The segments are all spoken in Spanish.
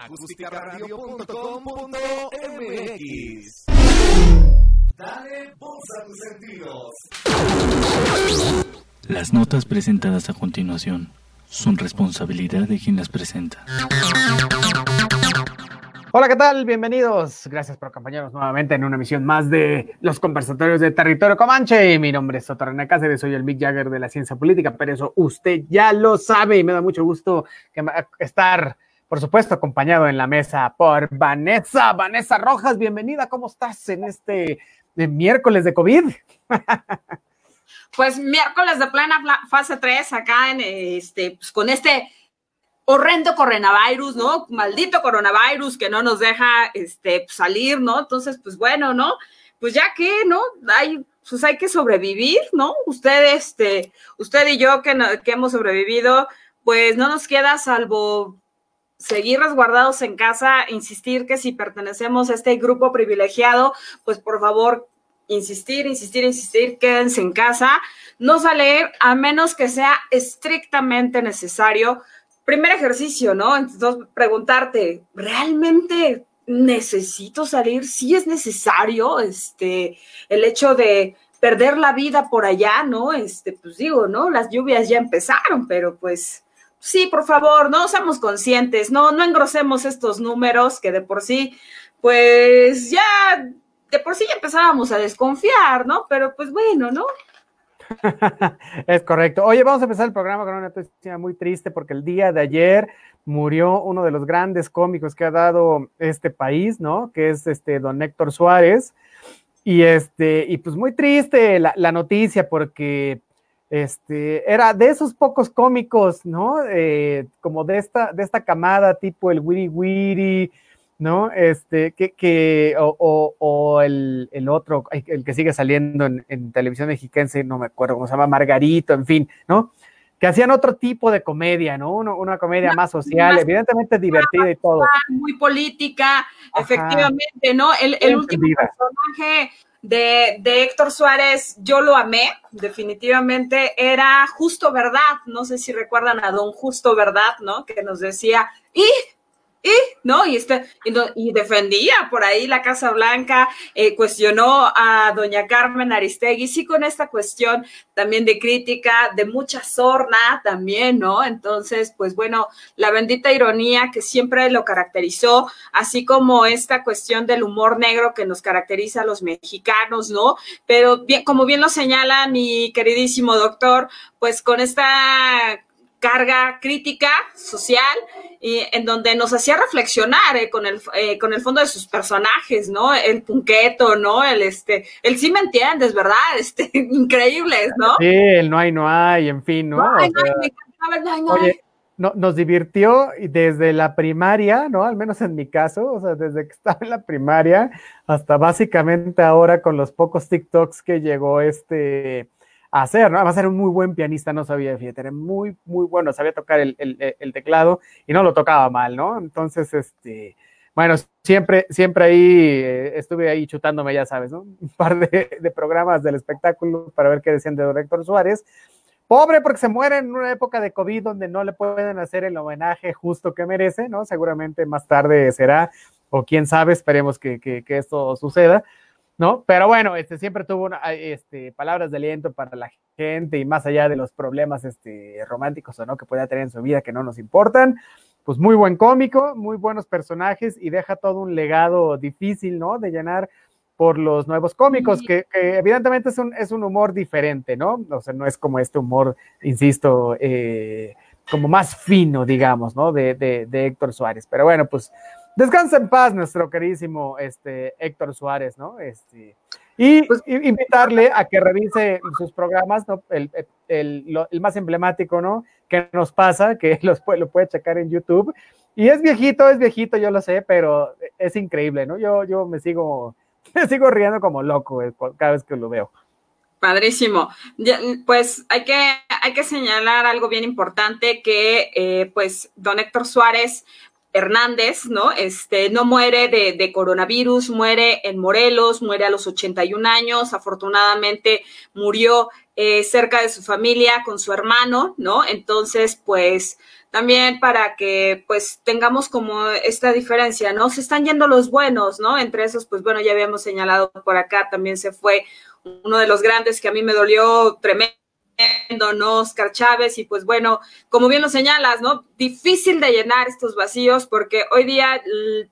acústicaradio.com.mx Dale voz a tus sentidos. Las notas presentadas a continuación son responsabilidad de quien las presenta. Hola, ¿qué tal? Bienvenidos. Gracias por acompañarnos nuevamente en una emisión más de los conversatorios de Territorio Comanche. Mi nombre es Sotorena Cáceres, soy el Big Jagger de la ciencia política, pero eso usted ya lo sabe y me da mucho gusto estar, por supuesto, acompañado en la mesa por Vanessa. Vanessa Rojas, bienvenida. ¿Cómo estás en este miércoles de COVID? pues miércoles de plena fase 3 acá en este, pues con este horrendo coronavirus, ¿no? Maldito coronavirus que no nos deja este, salir, ¿no? Entonces, pues bueno, ¿no? Pues ya que, ¿no? Hay, pues hay que sobrevivir, ¿no? Usted, este, usted y yo que, que hemos sobrevivido, pues no nos queda salvo seguir resguardados en casa, insistir que si pertenecemos a este grupo privilegiado, pues por favor, insistir, insistir, insistir, quédense en casa, no salir a menos que sea estrictamente necesario primer ejercicio, ¿no? Entonces, preguntarte, ¿realmente necesito salir? ¿Sí es necesario este, el hecho de perder la vida por allá, ¿no? Este, pues digo, ¿no? Las lluvias ya empezaron, pero pues sí, por favor, no seamos conscientes, no, no engrosemos estos números que de por sí, pues ya, de por sí ya empezábamos a desconfiar, ¿no? Pero pues bueno, ¿no? es correcto. Oye, vamos a empezar el programa con una noticia muy triste porque el día de ayer murió uno de los grandes cómicos que ha dado este país, ¿no? Que es este don Héctor Suárez. Y este, y pues muy triste la, noticia porque este, era de esos pocos cómicos, ¿no? Eh, como de esta, de esta camada tipo el Wiri Wiri, ¿no? Este, que, que o, o, el, el, otro, el que sigue saliendo en, en, televisión mexiquense, no me acuerdo cómo se llama, Margarito, en fin, ¿no? Que hacían otro tipo de comedia, ¿no? una comedia más social, evidentemente divertida y todo. Muy política, efectivamente, ¿no? El, el último personaje de, de, Héctor Suárez, yo lo amé, definitivamente, era Justo Verdad, no sé si recuerdan a don Justo Verdad, ¿no? Que nos decía, y y, ¿no? Y, este, y, defendía por ahí la Casa Blanca, eh, cuestionó a doña Carmen Aristegui, sí, con esta cuestión también de crítica, de mucha sorna también, ¿no? Entonces, pues bueno, la bendita ironía que siempre lo caracterizó, así como esta cuestión del humor negro que nos caracteriza a los mexicanos, ¿no? Pero bien, como bien lo señala mi queridísimo doctor, pues con esta carga crítica social y en donde nos hacía reflexionar eh, con el eh, con el fondo de sus personajes no el punqueto no el este el sí me entiendes verdad este increíbles no sí el no hay no hay en fin no, oye, no, nos divirtió desde la primaria, ¿no? Al menos en mi caso, o sea, desde que estaba en la primaria hasta básicamente ahora con los pocos TikToks que llegó este, hacer, ¿no? Además era un muy buen pianista, no sabía, fíjate, era muy, muy bueno, sabía tocar el, teclado y no lo tocaba mal, ¿no? Entonces, este, bueno, siempre, siempre ahí eh, estuve ahí chutándome, ya sabes, ¿no? Un par de, programas del espectáculo para ver qué decían de don Héctor Suárez. Pobre porque se muere en una época de COVID donde no le pueden hacer el homenaje justo que merece, ¿no? Seguramente más tarde será, o quién sabe, esperemos que, esto suceda. ¿No? Pero bueno, este, siempre tuvo este, palabras de aliento para la gente y más allá de los problemas este, románticos o no que pueda tener en su vida que no nos importan, pues muy buen cómico, muy buenos personajes y deja todo un legado difícil, ¿no? De llenar por los nuevos cómicos, que, evidentemente es un, es un humor diferente, ¿no? O sea, no es como este humor, insisto, eh, como más fino, digamos, ¿no? De, de, de Héctor Suárez. Pero bueno, pues Descansa en paz nuestro queridísimo este, Héctor Suárez, ¿no? Este, y pues, invitarle a que revise sus programas, ¿no? el, el, el, más emblemático, ¿no? Que nos pasa, que los, lo puede checar en YouTube. Y es viejito, es viejito, yo lo sé, pero es increíble, ¿no? Yo, yo me sigo, me sigo riendo como loco eh, cada vez que lo veo. Padrísimo. Pues hay que, hay que señalar algo bien importante que, eh, pues, don Héctor Suárez Hernández, ¿no? Este, no muere de, coronavirus, muere en Morelos, muere a los 81 años, afortunadamente murió eh, cerca de su familia con su hermano, ¿no? Entonces, pues también para que pues tengamos como esta diferencia, ¿no? Se están yendo los buenos, ¿no? Entre esos, pues bueno, ya habíamos señalado por acá, también se fue uno de los grandes que a mí me dolió tremendo ¿no? Oscar Chávez, y pues bueno, como bien lo señalas, ¿no? Difícil de llenar estos vacíos porque hoy día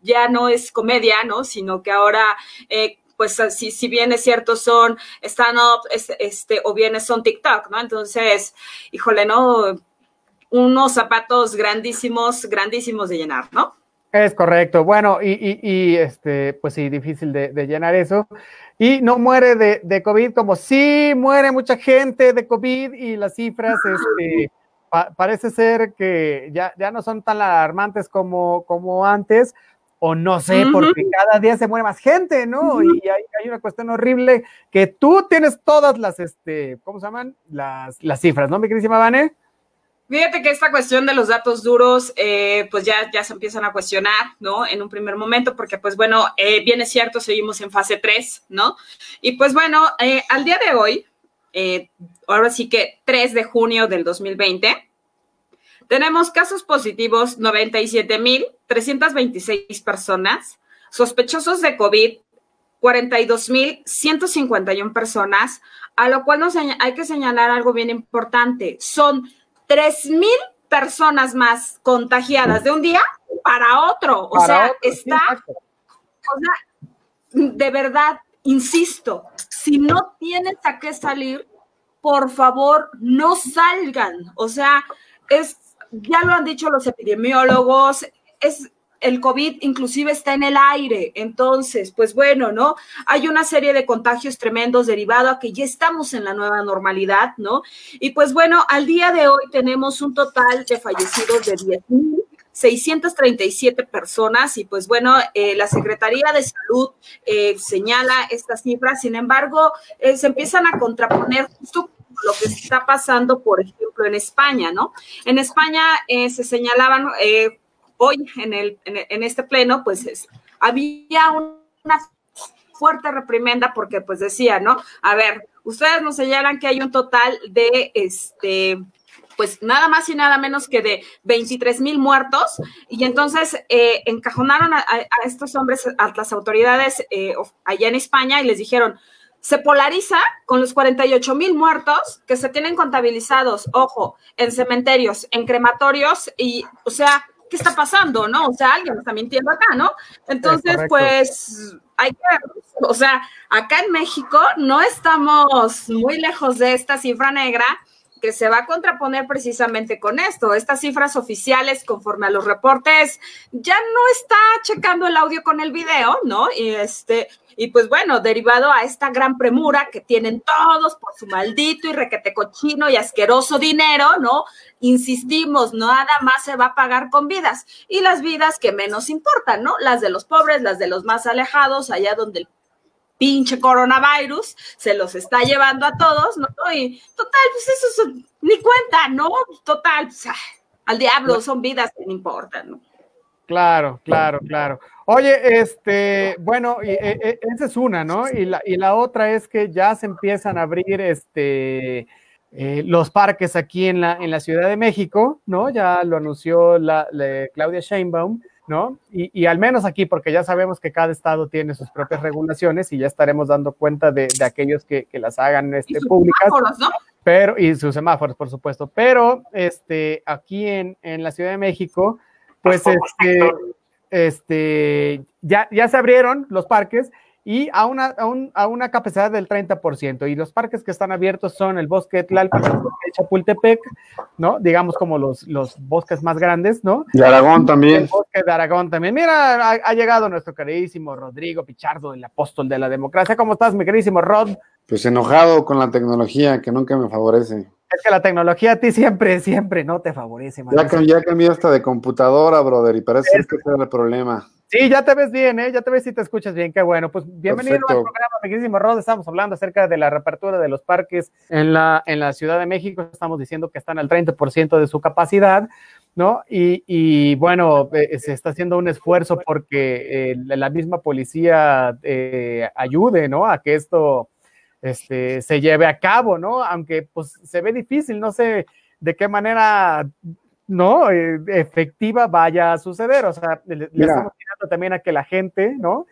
ya no es comedia, ¿no? Sino que ahora, eh, pues si, si bien es cierto, son stand-up, este, o bien son TikTok, ¿no? Entonces, híjole, ¿no? Unos zapatos grandísimos, grandísimos de llenar, ¿no? Es correcto. Bueno, y, este, pues sí, difícil de llenar eso y no muere de, de, COVID como sí muere mucha gente de COVID y las cifras este, parece ser que ya, ya no son tan alarmantes como, como antes, o no sé, porque cada día se muere más gente, ¿no? Y hay, hay, una cuestión horrible que tú tienes todas las, este, ¿cómo se llaman? Las, las cifras, ¿no, mi queridísima Vane? Fíjate que esta cuestión de los datos duros, eh, pues ya, ya se empiezan a cuestionar, ¿no? En un primer momento, porque pues bueno, eh, bien es cierto, seguimos en fase 3, ¿no? Y pues bueno, eh, al día de hoy, ahora sí que 3 de junio del 2020, tenemos casos positivos 97.326 personas, sospechosos de COVID 42.151 personas, a lo cual nos hay que señalar algo bien importante, son tres mil personas más contagiadas de un día para otro. O sea, está, o sea, de verdad, insisto, si no tienes a qué salir, por favor, no salgan. O sea, es, ya lo han dicho los epidemiólogos, es el COVID inclusive está en el aire. Entonces, pues bueno, ¿no? Hay una serie de contagios tremendos derivado a que ya estamos en la nueva normalidad, ¿no? Y pues bueno, al día de hoy tenemos un total de fallecidos de 10.637 personas y pues bueno, eh, la Secretaría de Salud eh, señala estas cifras, sin embargo, eh, se empiezan a contraponer justo lo que está pasando, por ejemplo, en España, ¿no? En España se señalaban hoy en, el, en, este pleno, pues había una fuerte reprimenda porque pues decía, ¿no? A ver, ustedes nos señalan que hay un total de este pues nada más y nada menos que de 23 mil muertos, y entonces eh, encajonaron a, estos hombres, a las autoridades eh, allá en España, y les dijeron, se polariza con los 48 mil muertos que se tienen contabilizados, ojo, en cementerios, en crematorios, y, o sea, ¿qué está pasando? ¿No? O sea, alguien está mintiendo acá, ¿no? Entonces, pues, hay que, o sea, acá en México no estamos muy lejos de esta cifra negra que se va a contraponer precisamente con esto. Estas cifras oficiales, conforme a los reportes, ya no está checando el audio con el video, ¿no? Y este, y pues bueno, derivado a esta gran premura que tienen todos por su maldito y requete cochino y asqueroso dinero, ¿no? Insistimos, nada más se va a pagar con vidas. Y las vidas que menos importan, ¿no? Las de los pobres, las de los más alejados, allá donde el pinche coronavirus se los está llevando a todos, ¿no? Y total, pues eso ni cuenta, ¿no? Total, pues, al diablo, son vidas que no importan, ¿no? Claro, claro, claro. Oye, este, bueno, y, e, e, esa es una, ¿no? Y la, y la otra es que ya se empiezan a abrir este, eh, los parques aquí en la, en la Ciudad de México, ¿no? Ya lo anunció la, Claudia Sheinbaum, ¿no? Y, y, al menos aquí, porque ya sabemos que cada estado tiene sus propias regulaciones y ya estaremos dando cuenta de, de aquellos que, que, las hagan este, públicas. ¿no? Pero, y sus semáforos, por supuesto. Pero este, aquí en, en la Ciudad de México, pues este, este, ya, ya se abrieron los parques y a una, a, un, a una capacidad del 30%. Y los parques que están abiertos son el bosque de Tlalpan, el bosque de Chapultepec, ¿no? Digamos como los, los bosques más grandes, ¿no? De Aragón también. El bosque de Aragón también. Mira, ha, llegado nuestro queridísimo Rodrigo Pichardo, el apóstol de la democracia. ¿Cómo estás, mi queridísimo Rod? Pues enojado con la tecnología que nunca me favorece. Es que la tecnología a ti siempre, siempre no te favorece. Man. Ya, ya cambié hasta de computadora, brother, y parece es... que ese era el problema. Sí, ya te ves bien, ¿eh? Ya te ves y te escuchas bien, qué bueno. Pues bienvenido Perfecto. al programa, amiguísimo Rod. Estamos hablando acerca de la reapertura de los parques en la, en la Ciudad de México. Estamos diciendo que están al 30% de su capacidad, ¿no? Y, y bueno, eh, se está haciendo un esfuerzo porque eh, la misma policía eh, ayude, ¿no? A que esto este, se lleve a cabo, ¿no? Aunque pues se ve difícil, no sé de qué manera ¿no? Eh, efectiva vaya a suceder. O sea, le, estamos tirando también a que la gente, ¿no?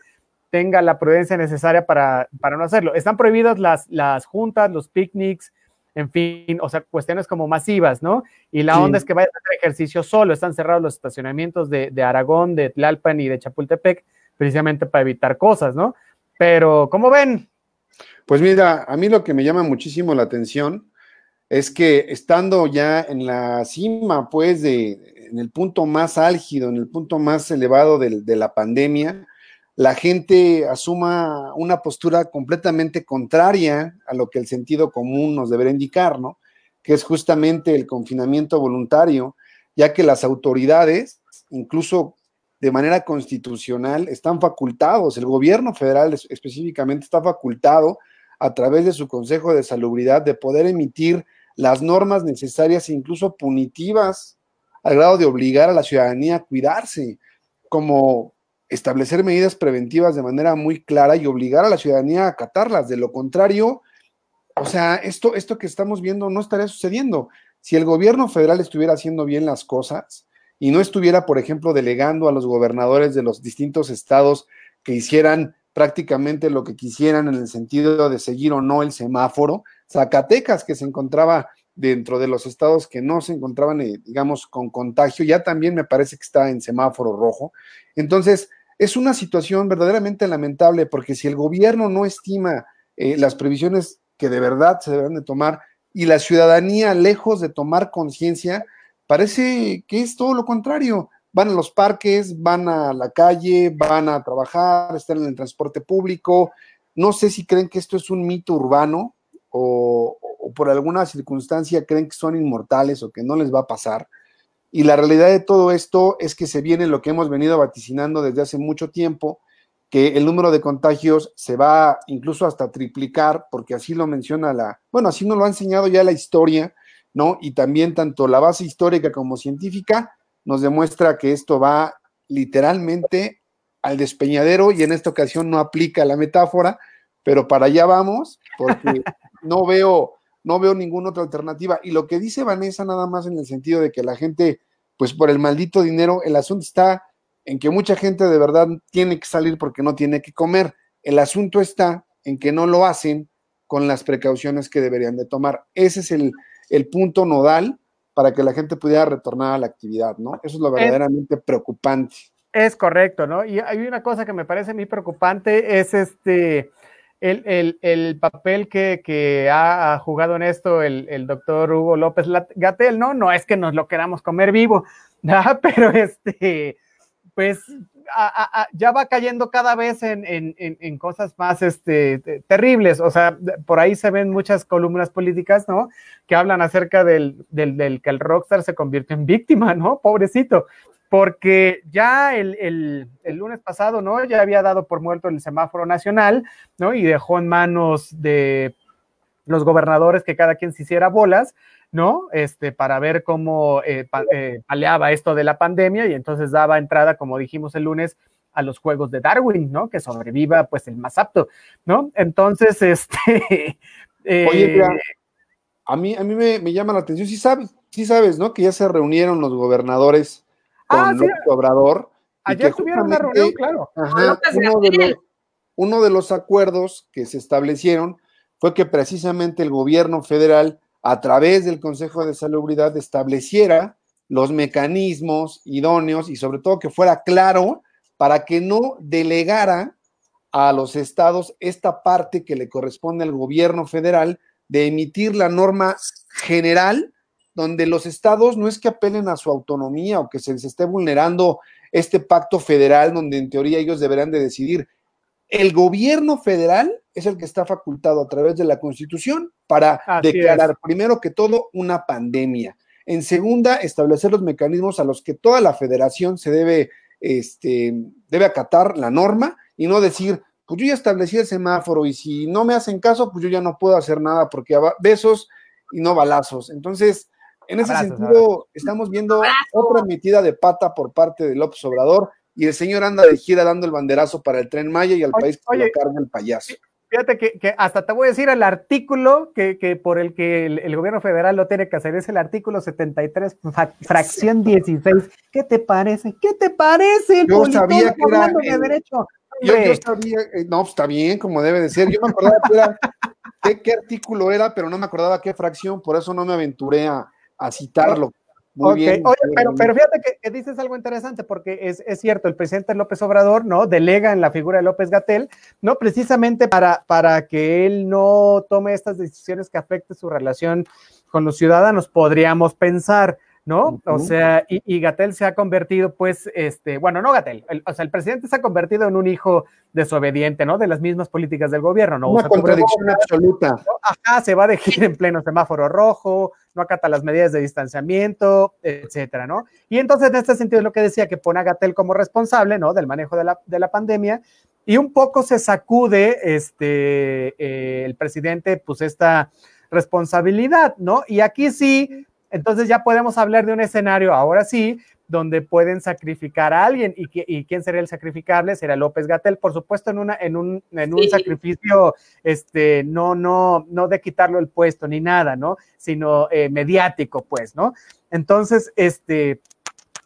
Tenga la prudencia necesaria para, para no hacerlo. Están prohibidas las, las juntas, los picnics, en fin, o sea, cuestiones como masivas, ¿no? Y la onda es que vaya a hacer ejercicio solo. Están cerrados los estacionamientos de, de Aragón, de Tlalpan y de Chapultepec, precisamente para evitar cosas, ¿no? Pero, ¿cómo ven? Pues mira, a mí lo que me llama muchísimo la atención es que estando ya en la cima, pues, de, en el punto más álgido, en el punto más elevado de, de la pandemia, la gente asuma una postura completamente contraria a lo que el sentido común nos debería indicar, ¿no? Que es justamente el confinamiento voluntario, ya que las autoridades, incluso de manera constitucional, están facultados, el gobierno federal específicamente está facultado a través de su Consejo de Salubridad de poder emitir las normas necesarias incluso punitivas al grado de obligar a la ciudadanía a cuidarse, como establecer medidas preventivas de manera muy clara y obligar a la ciudadanía a acatarlas. De lo contrario, o sea, esto, esto que estamos viendo no estaría sucediendo. Si el gobierno federal estuviera haciendo bien las cosas, y no estuviera, por ejemplo, delegando a los gobernadores de los distintos estados que hicieran prácticamente lo que quisieran en el sentido de seguir o no el semáforo. Zacatecas, que se encontraba dentro de los estados que no se encontraban, eh, digamos, con contagio, ya también me parece que está en semáforo rojo. Entonces, es una situación verdaderamente lamentable porque si el gobierno no estima eh, las previsiones que de verdad se deben de tomar y la ciudadanía, lejos de tomar conciencia, Parece que es todo lo contrario. Van a los parques, van a la calle, van a trabajar, están en el transporte público. No sé si creen que esto es un mito urbano o, por alguna circunstancia creen que son inmortales o que no les va a pasar. Y la realidad de todo esto es que se viene lo que hemos venido vaticinando desde hace mucho tiempo, que el número de contagios se va incluso hasta triplicar, porque así lo menciona la, bueno, así nos lo ha enseñado ya la historia, ¿no? Y también tanto la base histórica como científica nos demuestra que esto va literalmente al despeñadero y en esta ocasión no aplica la metáfora, pero para allá vamos porque no veo no veo ninguna otra alternativa y lo que dice Vanessa nada más en el sentido de que la gente pues por el maldito dinero el asunto está en que mucha gente de verdad tiene que salir porque no tiene que comer. El asunto está en que no lo hacen con las precauciones que deberían de tomar. Ese es el, el punto nodal para que la gente pudiera retornar a la actividad, ¿no? Eso es lo verdaderamente preocupante. Es correcto, ¿no? Y hay una cosa que me parece muy preocupante, es este, el, papel que, ha, jugado en esto el, doctor Hugo López Gatel, ¿no? No es que nos lo queramos comer vivo, ¿no? Pero este, pues ya va cayendo cada vez en, cosas más este, terribles. O sea, por ahí se ven muchas columnas políticas, ¿no? Que hablan acerca del, que el rockstar se convierte en víctima, ¿no? Pobrecito. Porque ya el, lunes pasado, ¿no? Ya había dado por muerto el semáforo nacional, ¿no? Y dejó en manos de los gobernadores que cada quien se hiciera bolas. ¿no? Este, para ver cómo eh, eh, paleaba esto de la pandemia y entonces daba entrada, como dijimos el lunes, a los juegos de Darwin, ¿no? Que sobreviva, pues, el más apto, ¿no? Entonces, este... Eh, Oye, a mí, a mí me, llama la atención, sí sabes, sí sabes, ¿no? Que ya se reunieron los gobernadores con ah, Obrador. Ayer tuvieron una reunión, claro. uno, de los, uno de los acuerdos que se establecieron fue que precisamente el gobierno federal a través del Consejo de Salubridad estableciera los mecanismos idóneos y sobre todo que fuera claro para que no delegara a los estados esta parte que le corresponde al gobierno federal de emitir la norma general donde los estados no es que apelen a su autonomía o que se les esté vulnerando este pacto federal donde en teoría ellos deberán de decidir. El gobierno federal es el que está facultado a través de la Constitución para declarar, primero que todo, una pandemia. En segunda, establecer los mecanismos a los que toda la federación se debe, este, debe acatar la norma y no decir, pues yo ya establecí el semáforo y si no me hacen caso, pues yo ya no puedo hacer nada porque besos y no balazos. Entonces, en ese sentido, estamos viendo otra metida de pata por parte de López Obrador y el señor anda de gira dando el banderazo para el tren Maya y al país que lo carga el payaso. Fíjate que, hasta te voy a decir el artículo que, por el que el, gobierno federal lo tiene que hacer, es el artículo 73, fracción 16. ¿Qué te parece? ¿Qué te parece? yo sabía que era... De derecho. Yo, sabía, eh, no, pues, está bien, como debe de ser. Yo me acordaba que era, qué, artículo era, pero no me acordaba qué fracción, por eso no me aventuré a, a citarlo. Muy bien, Oye, pero, pero fíjate que, dices algo interesante, porque es, es, cierto, el presidente López Obrador, ¿no? Delega en la figura de López Gatel, ¿no? Precisamente para, para que él no tome estas decisiones que afecten su relación con los ciudadanos, podríamos pensar, ¿no? O sea, y, y, Gatel se ha convertido, pues, este, bueno, no Gatel, o sea, el presidente se ha convertido en un hijo desobediente, ¿no? De las mismas políticas del gobierno, ¿no? Una contradicción absoluta. Ajá, se va de gira en pleno semáforo rojo, no acata las medidas de distanciamiento, etcétera, ¿no? Y entonces, en este sentido, es lo que decía, que pone a Gatel como responsable, ¿no? Del manejo de la, de la pandemia, y un poco se sacude, este, eh, el presidente, pues, esta responsabilidad, ¿no? Y aquí sí, entonces ya podemos hablar de un escenario, ahora sí, donde pueden sacrificar a alguien. ¿Y, y quién sería el sacrificable? Sería López Gatel, por supuesto, en, una, en un, en un sacrificio, este, no, no, no de quitarlo el puesto ni nada, ¿no? Sino eh, mediático, pues, ¿no? Entonces, este,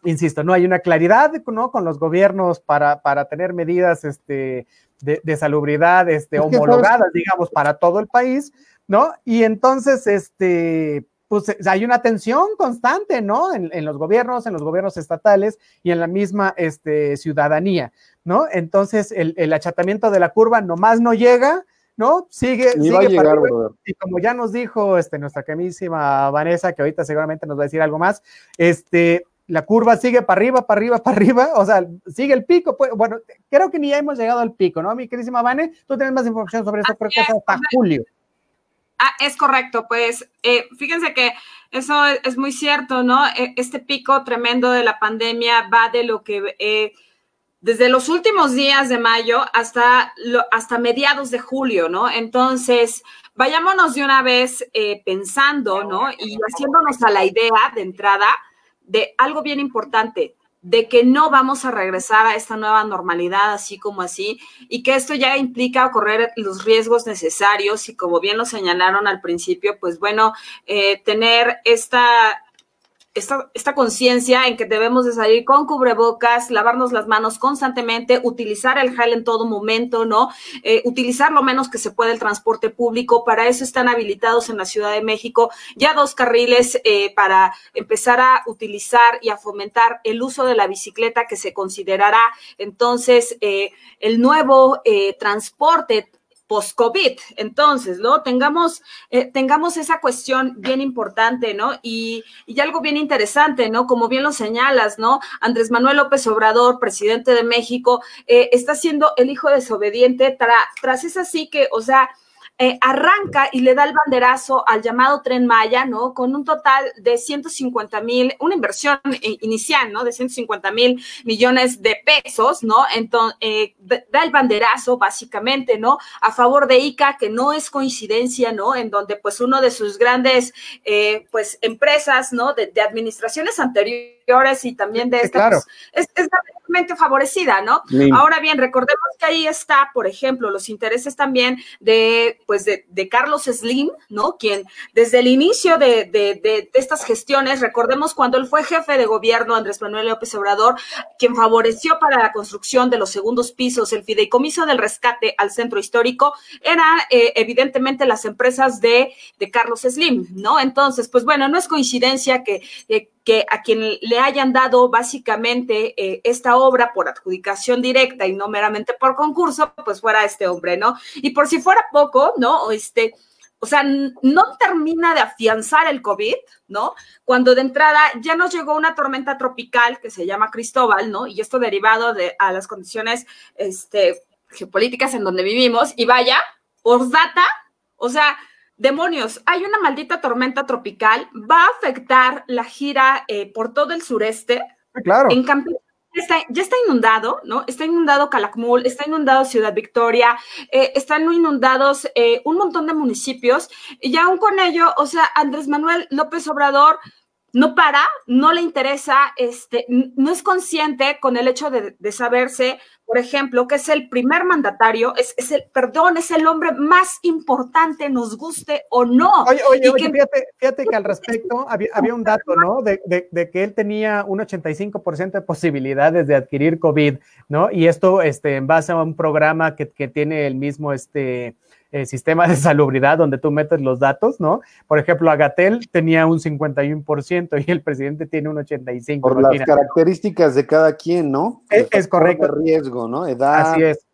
insisto, no hay una claridad, ¿no? Con los gobiernos para, para tener medidas, este, de, de salubridad, este, homologadas, digamos, para todo el país, ¿no? Y entonces, este, pues eh, hay una tensión constante, ¿no? En, los gobiernos, en los gobiernos estatales y en la misma este, ciudadanía, ¿no? Entonces, el, achatamiento de la curva nomás no llega, ¿no? Sigue, sigue llegar, y como ya nos dijo este, nuestra queridísima Vanessa, que ahorita seguramente nos va a decir algo más, este, la curva sigue para arriba, para arriba, para arriba, o sea, sigue el pico, pues, bueno, creo que ni ya hemos llegado al pico, ¿no? Mi queridísima Vane, tú tienes más información sobre eso, creo que es hasta julio. Ah, es correcto, pues eh, fíjense que eso es, muy cierto, ¿no? E, este pico tremendo de la pandemia va de lo que eh, desde los últimos días de mayo hasta, hasta mediados de julio, ¿no? Entonces, vayámonos de una vez eh, pensando, ¿no? Y haciéndonos a la idea de entrada de algo bien importante de que no vamos a regresar a esta nueva normalidad así como así y que esto ya implica correr los riesgos necesarios y como bien lo señalaron al principio, pues bueno, eh, tener esta esta, esta conciencia en que debemos de salir con cubrebocas, lavarnos las manos constantemente, utilizar el gel en todo momento, ¿no? Eh, utilizar lo menos que se puede el transporte público. Para eso están habilitados en la Ciudad de México ya dos carriles eh, para empezar a utilizar y a fomentar el uso de la bicicleta que se considerará entonces eh, el nuevo transporte post-COVID. Entonces, ¿no? Tengamos, eh, tengamos esa cuestión bien importante, ¿no? Y, y, algo bien interesante, ¿no? Como bien lo señalas, ¿no? Andrés Manuel López Obrador, presidente de México, eh, está siendo el hijo desobediente tras esa sí que, o sea, eh, arranca y le da el banderazo al llamado tren Maya, ¿no? Con un total de 150 mil, una inversión eh, inicial, ¿no? De 150 mil millones de pesos, ¿no? Entonces, eh, da el banderazo, básicamente, ¿no? A favor de ICA, que no es coincidencia, ¿no? En donde, pues, uno de sus grandes, pues, empresas, ¿no? De, administraciones anteriores y también de estas, es, es favorecida, ¿no? Ahora bien, recordemos que ahí está, por ejemplo, los intereses también de, pues, de, Carlos Slim, ¿no? Quien desde el inicio de, de, estas gestiones, recordemos cuando él fue jefe de gobierno, Andrés Manuel López Obrador, quien favoreció para la construcción de los segundos pisos, el fideicomiso del rescate al centro histórico, eran eh, evidentemente las empresas de, de Carlos Slim, ¿no? Entonces, pues bueno, no es coincidencia que, eh, que a quien le hayan dado básicamente eh, esta obra por adjudicación directa y no meramente por concurso, pues fuera este hombre, ¿no? Y por si fuera poco, ¿no? Este, o sea, no termina de afianzar el COVID, ¿no? Cuando de entrada ya nos llegó una tormenta tropical que se llama Cristóbal, ¿no? Y esto derivado de a las condiciones este, geopolíticas en donde vivimos. Y vaya, data, o sea, demonios, hay una maldita tormenta tropical, va a afectar la gira eh, por todo el sureste. Claro. En Campeche ya está inundado, ¿no? Está inundado Calakmul, está inundado Ciudad Victoria, eh, están inundados eh, un montón de municipios, y aún con ello, o sea, Andrés Manuel López Obrador no para, no le interesa, este, no es consciente con el hecho de, saberse, por ejemplo, que es el primer mandatario, es, el, perdón, es el hombre más importante, nos guste o no. Oye, oye, fíjate, que al respecto había, un dato, ¿no? De, que él tenía un 85% de posibilidades de adquirir COVID, ¿no? Y esto, este, en base a un programa que, que tiene el mismo, este, eh, sistema de salubridad donde tú metes los datos, ¿no? Por ejemplo, Agatel tenía un 51% y el presidente tiene un 85%. Por las características de cada quien, ¿no? Es, correcto. riesgo, ¿no? Edad. Así es.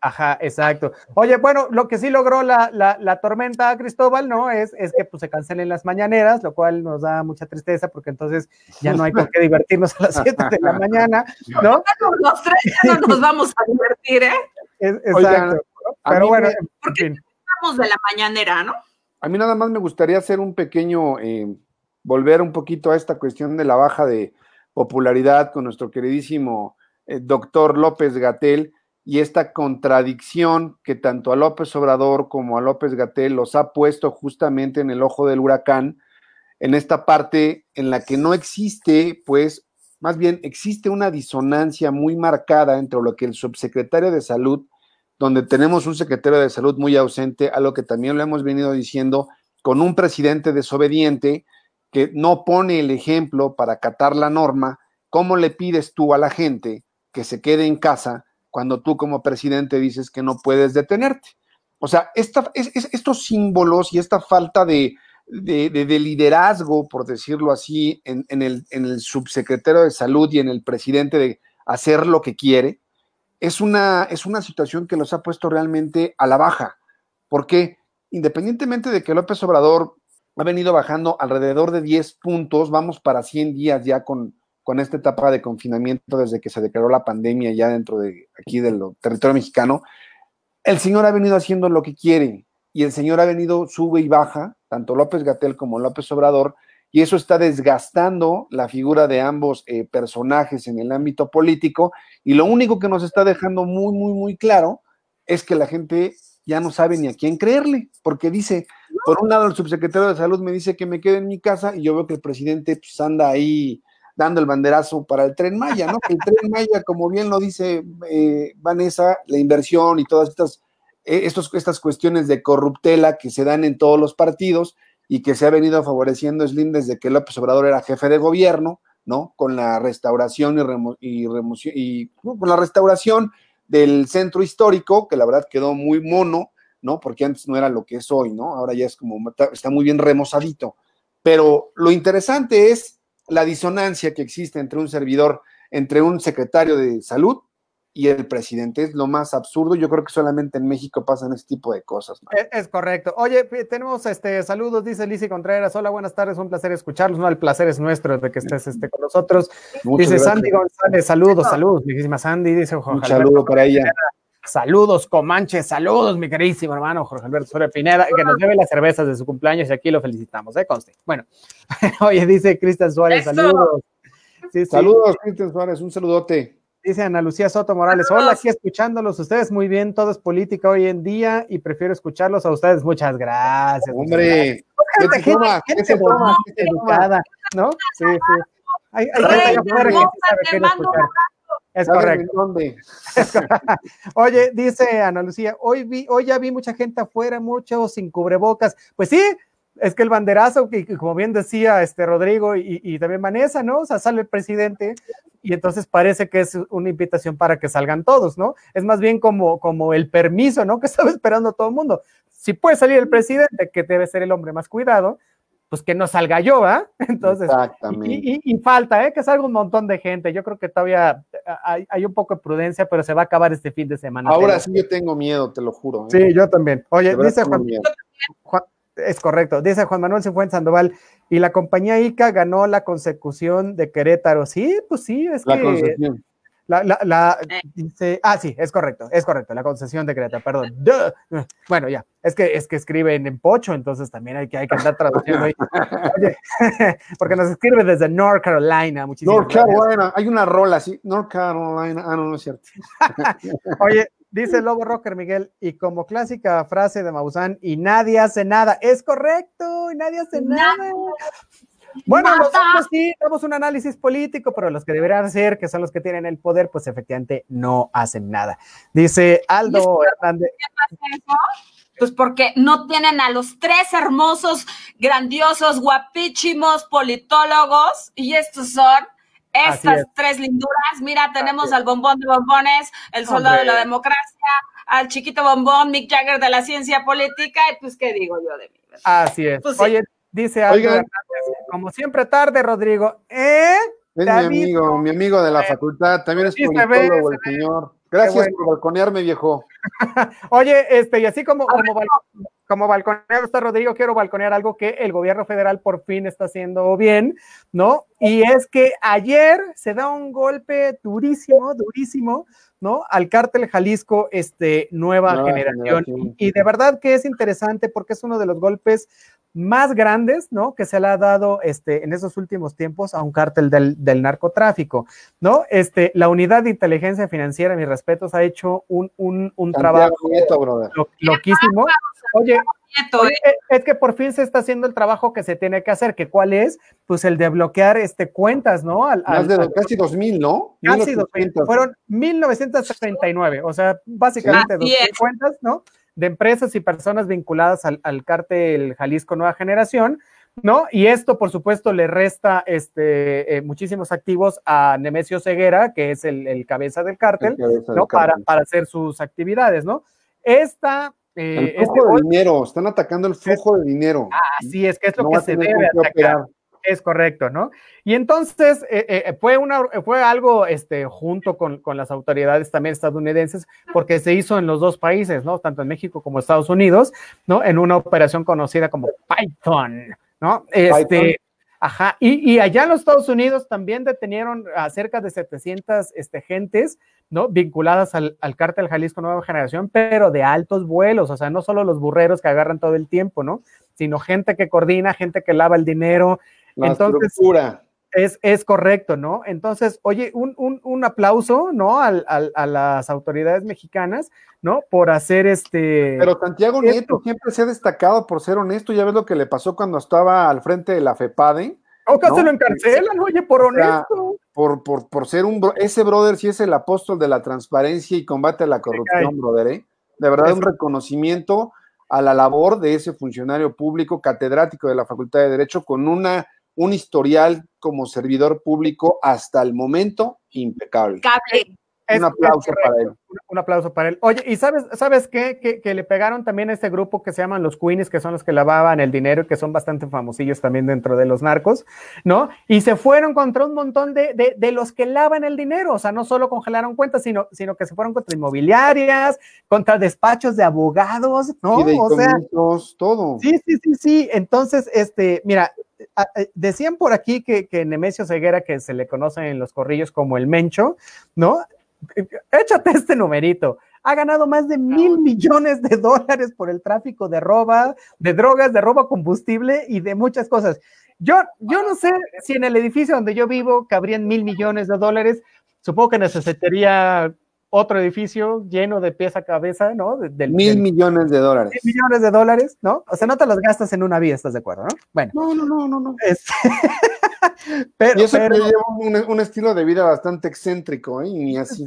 ajá, exacto. Oye, bueno, lo que sí logró la, la, tormenta Cristóbal, ¿no? Es, es que pues se cancelen las mañaneras, lo cual nos da mucha tristeza porque entonces ya no hay por qué divertirnos a las 7 de la mañana, ¿no? Los tres ya no nos vamos a divertir, ¿eh? exacto. Pero bueno, porque estamos de la mañanera, ¿no? A mí nada más me gustaría hacer un pequeño, eh, volver un poquito a esta cuestión de la baja de popularidad con nuestro queridísimo eh, doctor López Gatel y esta contradicción que tanto a López Obrador como a López Gatel los ha puesto justamente en el ojo del huracán, en esta parte en la que no existe, pues, más bien existe una disonancia muy marcada entre lo que el subsecretario de salud, donde tenemos un secretario de salud muy ausente, a lo que también lo hemos venido diciendo, con un presidente desobediente que no pone el ejemplo para acatar la norma, ¿cómo le pides tú a la gente que se quede en casa cuando tú como presidente dices que no puedes detenerte? O sea, estos símbolos y esta falta de, de, liderazgo, por decirlo así, en, el, en, el, subsecretario de salud y en el presidente de hacer lo que quiere, es una, es una situación que los ha puesto realmente a la baja, porque independientemente de que López Obrador ha venido bajando alrededor de 10 puntos, vamos para 100 días ya con, con esta etapa de confinamiento desde que se declaró la pandemia ya dentro de aquí del territorio mexicano, el señor ha venido haciendo lo que quiere y el señor ha venido sube y baja tanto López Gatel como López Obrador, y eso está desgastando la figura de ambos eh, personajes en el ámbito político, y lo único que nos está dejando muy, muy, muy claro es que la gente ya no sabe ni a quién creerle, porque dice, por un lado el subsecretario de salud me dice que me quede en mi casa y yo veo que el presidente pues, anda ahí dando el banderazo para el tren Maya, ¿no? Que el tren Maya, como bien lo dice eh, Vanessa, la inversión y todas estas eh, estos, estas cuestiones de corruptela que se dan en todos los partidos y que se ha venido favoreciendo Slim desde que López Obrador era jefe de gobierno, ¿no? Con la restauración y, y, con la restauración del centro histórico, que la verdad quedó muy mono, ¿no? Porque antes no era lo que es hoy, ¿no? Ahora ya es como, está muy bien remozadito. Pero lo interesante es la disonancia que existe entre un servidor, entre un secretario de salud y el presidente. Es lo más absurdo. Yo creo que solamente en México pasan ese tipo de cosas. Es, correcto. Oye, tenemos este saludos, dice Lizzie Contreras. Hola, buenas tardes, un placer escucharlos. No, el placer es nuestro de que estés este, con nosotros. dice Sandy González, saludos, saludos, muchísimas Sandy. Dice Un saludo para ella. Saludos, Comanche, saludos, mi queridísimo hermano Jorge Alberto Soria Pineda, que nos debe las cervezas de su cumpleaños y aquí lo felicitamos, ¿eh? Conste. Bueno, oye, dice Cristian Suárez, saludos. Saludos, Cristian Suárez, un saludote. Dice Ana Lucía Soto Morales, hola, aquí escuchándolos ustedes muy bien, todo es política hoy en día y prefiero escucharlos a ustedes. Muchas gracias. Hombre, gente, gente, gente, educada, ¿no? Sí, sí. Hay, hay gente que sabe qué escuchar. Es correcto. Oye, dice Ana Lucía, hoy vi, hoy ya vi mucha gente afuera, muchos sin cubrebocas. Pues sí, es que el banderazo, que, como bien decía este Rodrigo y, también Vanessa, ¿no? O sea, sale el presidente y entonces parece que es una invitación para que salgan todos, ¿no? Es más bien como, como el permiso, ¿no? Que estaba esperando todo el mundo. Si puede salir el presidente, que debe ser el hombre más cuidado, pues que no salga yo, ¿ah? Entonces, y, y, falta, ¿eh? Que salga un montón de gente. Yo creo que todavía hay, un poco de prudencia, pero se va a acabar este fin de semana. Ahora sí yo tengo miedo, te lo juro. ¿eh? Sí, yo también. Oye, dice Juan, es correcto. Dice Juan Manuel Cifuentes Sandoval, y la compañía ICA ganó la consecución de Querétaro. Sí, pues sí, es la que. Concesión. La, la, la, eh. dice, ah, sí, es correcto, es correcto, la concesión de Querétaro, perdón. Bueno, ya, es que es que escriben en pocho, entonces también hay que, hay que andar traduciendo ahí. Oye, porque nos escribe desde North Carolina, muchísimas North Carolina, hay una rola así, North Carolina, ah, no, no es cierto. Oye, Dice Lobo Rocker Miguel, y como clásica frase de Maussan, y nadie hace nada. Es correcto, y nadie hace nada. Bueno, nosotros sí damos un análisis político, pero los que deberían hacer, que son los que tienen el poder, pues efectivamente no hacen nada. Dice Aldo Hernández. Pues porque no tienen a los tres hermosos, grandiosos, guapísimos politólogos, y estos son estas tres linduras. Mira, tenemos al bombón de bombones, el soldado de la democracia, al chiquito bombón, Mick Jagger de la ciencia política, y pues, ¿qué digo yo de mí? Así es. Pues Oye, dice algo, como siempre tarde, Rodrigo. ¿Eh? Es mi amigo, mi amigo de la facultad, también es politólogo el señor. Gracias por balconearme, viejo. Oye, este, y así como, como, como balconeado está Rodrigo, quiero balconear algo que el gobierno federal por fin está haciendo bien, ¿no? Y es que ayer se da un golpe durísimo, durísimo, ¿no? Al cártel Jalisco, este, nueva, generación. Y, de verdad que es interesante porque es uno de los golpes más grandes, ¿no? Que se le ha dado este, en esos últimos tiempos a un cártel del, narcotráfico, ¿no? Este, la unidad de inteligencia financiera, mis respetos, ha hecho un, un, trabajo loquísimo. Oye, ¿eh? es que por fin se está haciendo el trabajo que se tiene que hacer, que cuál es, pues el de bloquear este, cuentas, ¿no? Al, Más de casi 2000, ¿no? Casi 2000, fueron 1939, o sea, básicamente 2000 cuentas, ¿no? De empresas y personas vinculadas al, al cártel Jalisco Nueva Generación, ¿no? Y esto, por supuesto, le resta este, eh, muchísimos activos a Nemesio Ceguera, que es el, cabeza del cártel, ¿no? Para, para hacer sus actividades, ¿no? Esta... Eh, el flujo de dinero, están atacando el flujo de dinero. Así es, que es lo que se debe atacar. Es correcto, ¿no? Y entonces eh, eh, fue, una, fue algo este, junto con, con, las autoridades también estadounidenses, porque se hizo en los dos países, ¿no? Tanto en México como Estados Unidos, ¿no? En una operación conocida como Python, ¿no? Este, Ajá, y, y, allá en los Estados Unidos también detenieron a cerca de 700 este, gentes, ¿no? Vinculadas al, al cártel Jalisco Nueva Generación, pero de altos vuelos, o sea, no solo los burreros que agarran todo el tiempo, ¿no? Sino gente que coordina, gente que lava el dinero, entonces, Es, es, correcto, ¿no? Entonces, oye, un, un, un aplauso, ¿no? Al, al, a las autoridades mexicanas, ¿no? Por hacer este... Pero Santiago Nieto siempre se ha destacado por ser honesto, ya ves lo que le pasó cuando estaba al frente de la FEPADE. O casi lo encarcelan, oye, por honesto. por, por, por, ser un... Ese brother sí es el apóstol de la transparencia y combate a la corrupción, brother, ¿eh? De verdad, un reconocimiento a la labor de ese funcionario público catedrático de la Facultad de Derecho con una un historial como servidor público hasta el momento impecable. Un aplauso para él. Un, aplauso para él. Oye, ¿y sabes, sabes qué? Que, le pegaron también a este grupo que se llaman los Queens, que son los que lavaban el dinero y que son bastante famosillos también dentro de los narcos, ¿no? Y se fueron contra un montón de, de, los que lavan el dinero, o sea, no solo congelaron cuentas, sino, sino que se fueron contra inmobiliarias, contra despachos de abogados, ¿no? o sea, todo. Sí, sí, sí, sí. Entonces, este, mira, decían por aquí que, que, Nemesio Ceguera, que se le conoce en los corrillos como el Mencho, ¿no? Échate este numerito. Ha ganado más de mil millones de dólares por el tráfico de roba, de drogas, de robo combustible y de muchas cosas. Yo, yo no sé si en el edificio donde yo vivo cabrían mil millones de dólares. Supongo que necesitaría otro edificio lleno de pieza a cabeza, ¿no? mil millones de dólares. Mil millones de dólares, ¿no? O sea, no te los gastas en una vía, ¿estás de acuerdo, no? Bueno. No, no, no, no, no. pero, y eso pero, lleva un, estilo de vida bastante excéntrico, ¿eh? Y ni así.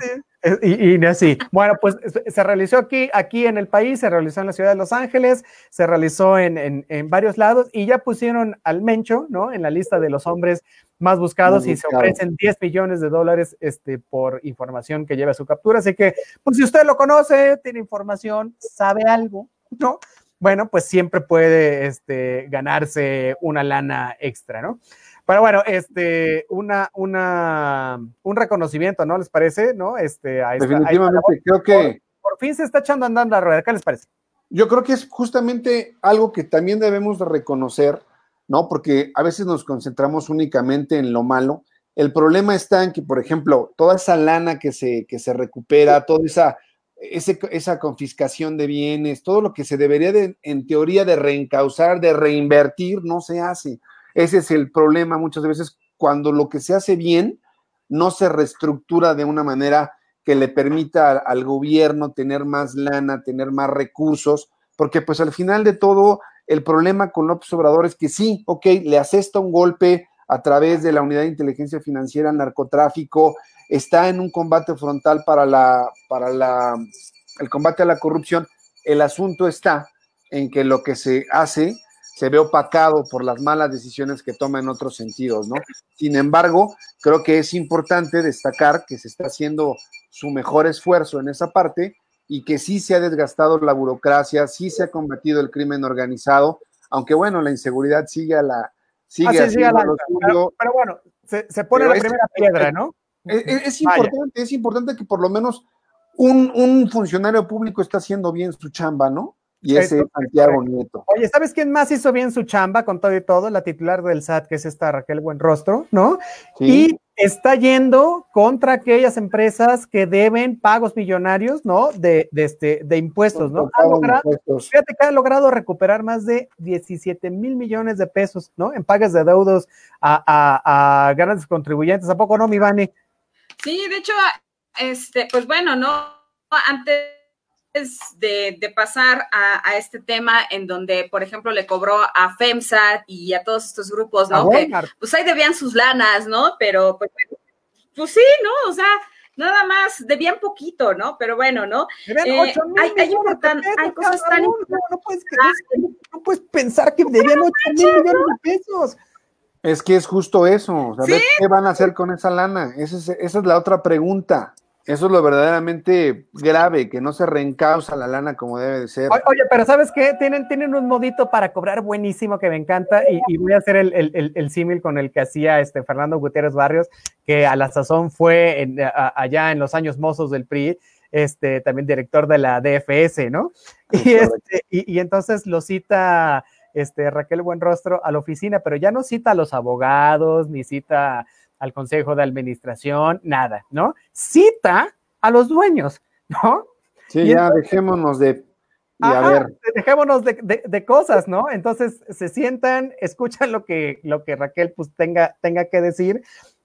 Y, ni así. Bueno, pues se realizó aquí, aquí en el país, se realizó en la ciudad de Los Ángeles, se realizó en, en, en varios lados y ya pusieron al Mencho, ¿no? En la lista de los hombres más buscados y se ofrecen 10 millones de dólares este, por información que lleve a su captura. Así que, pues si usted lo conoce, tiene información, sabe algo, ¿no? Bueno, pues siempre puede este, ganarse una lana extra, ¿no? Pero bueno, este, una, una, un reconocimiento, ¿no? ¿Les parece? ¿No? Este, Definitivamente, creo que. Por, fin se está echando andando la rueda, ¿qué les parece? Yo creo que es justamente algo que también debemos de reconocer ¿no? Porque a veces nos concentramos únicamente en lo malo. El problema está en que, por ejemplo, toda esa lana que se, que se recupera, toda esa, esa confiscación de bienes, todo lo que se debería de, en teoría de reencauzar, de reinvertir, no se hace. Ese es el problema muchas veces cuando lo que se hace bien no se reestructura de una manera que le permita al gobierno tener más lana, tener más recursos, porque pues al final de todo el problema con López Obrador es que sí, ok, le asesta un golpe a través de la unidad de inteligencia financiera narcotráfico, está en un combate frontal para la, para la, el combate a la corrupción. El asunto está en que lo que se hace se ve opacado por las malas decisiones que toma en otros sentidos, ¿no? Sin embargo, creo que es importante destacar que se está haciendo su mejor esfuerzo en esa parte y que sí se ha desgastado la burocracia, sí se ha combatido el crimen organizado, aunque bueno, la inseguridad sigue a la sigue, ah, la, pero, pero, bueno, se, pone la primera piedra, ¿no? Es, importante, es importante que por lo menos un, un funcionario público está haciendo bien su chamba, ¿no? Y ese es Santiago Nieto. Oye, ¿sabes quién más hizo bien su chamba con todo y todo? La titular del SAT, que es esta Raquel Buenrostro, ¿no? Y está yendo contra aquellas empresas que deben pagos millonarios, ¿no? De, de, este, de impuestos, ¿no? Ha logrado, fíjate que ha logrado recuperar más de 17 mil millones de pesos, ¿no? En pagas de deudos a, a, a grandes contribuyentes. ¿A poco no, mi Vani? Sí, de hecho, este, pues bueno, ¿no? Antes de, pasar a, este tema en donde, por ejemplo, le cobró a FEMSA y a todos estos grupos, ¿no? Que, pues ahí debían sus lanas, ¿no? Pero pues, pues sí, ¿no? O sea, nada más, debían poquito, ¿no? Pero bueno, ¿no? Eh, hay, hay, hay, cosas tan no, no, puedes, no, puedes, pensar que debían 8 mil millones de pesos. Es que es justo eso. ¿Qué van a hacer con esa lana? Esa es, esa es la otra pregunta. Eso es lo verdaderamente grave, que no se reencausa la lana como debe de ser. Oye, pero ¿sabes qué? Tienen, tienen un modito para cobrar buenísimo que me encanta y, voy a hacer el, símil con el que hacía este Fernando Gutiérrez Barrios, que a la sazón fue allá en los años mozos del PRI, este, también director de la DFS, ¿no? Y, este, y, y entonces lo cita este, Raquel Buenrostro a la oficina, pero ya no cita a los abogados, ni cita al consejo de administración, nada, ¿no? Cita a los dueños, ¿no? Sí, ya dejémonos de, a ver. Dejémonos de, cosas, ¿no? Entonces se sientan, escuchan lo que, lo que Raquel pues tenga, tenga que decir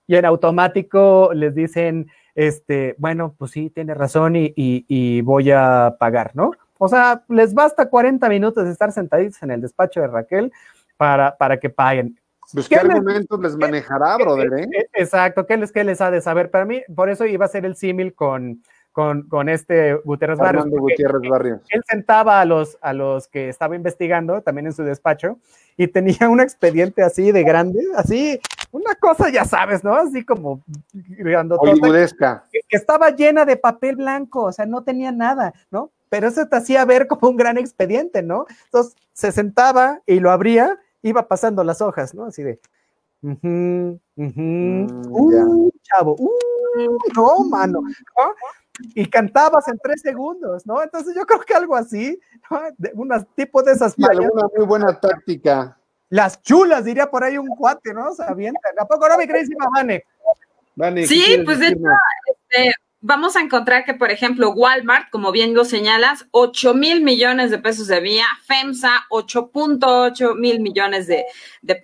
y en automático les dicen, este, bueno, pues sí, tiene razón y, y, voy a pagar, ¿no? O sea, les basta 40 minutos de estar sentaditos en el despacho de Raquel para, para que paguen. Pues qué, argumentos les, manejará, brother, ¿eh? E, exacto, ¿qué les, qué les ha de saber? Para mí, por eso iba a ser el símil con, con, con, este Gutiérrez Barrios. Gutiérrez Barrios. Él, sentaba a los, a los que estaba investigando, también en su despacho, y tenía un expediente así de grande, así, una cosa, ya sabes, ¿no? Así como Hollywoodesca. Que, que estaba llena de papel blanco, o sea, no tenía nada, ¿no? Pero eso te hacía ver como un gran expediente, ¿no? Entonces se sentaba y lo abría iba pasando las hojas, ¿no? Así de, uh uh, chavo, uh, no, mano, ¿no? Y cantabas en tres segundos, ¿no? Entonces yo creo que algo así, ¿no? De unas tipo de esas sí, alguna muy buena táctica. Las chulas, diría por ahí un cuate, ¿no? O sea, ¿A poco no, mi queridísima Vane? Vane sí, pues de hecho, este, vamos a encontrar que, por ejemplo, Walmart, como bien lo señalas, 8 mil millones de pesos de vía, FEMSA 8.8 mil millones de,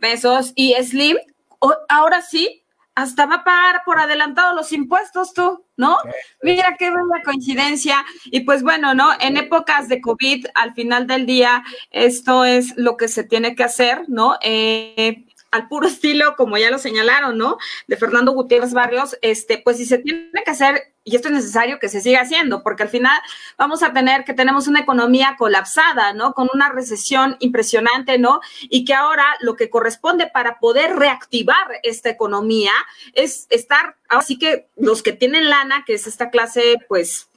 pesos y Slim, ahora sí, hasta va a pagar por adelantado los impuestos tú, ¿no? Mira qué buena coincidencia. Y pues bueno, ¿no? En épocas de COVID, al final del día, esto es lo que se tiene que hacer, ¿no? Eh, al puro estilo, como ya lo señalaron, ¿no? De Fernando Gutiérrez Barrios, este, pues si se tiene que hacer, y esto es necesario que se siga haciendo, porque al final vamos a tener que tenemos una economía colapsada, ¿no? Con una recesión impresionante, ¿no? Y que ahora lo que corresponde para poder reactivar esta economía es estar, así que los que tienen lana, que es esta clase, pues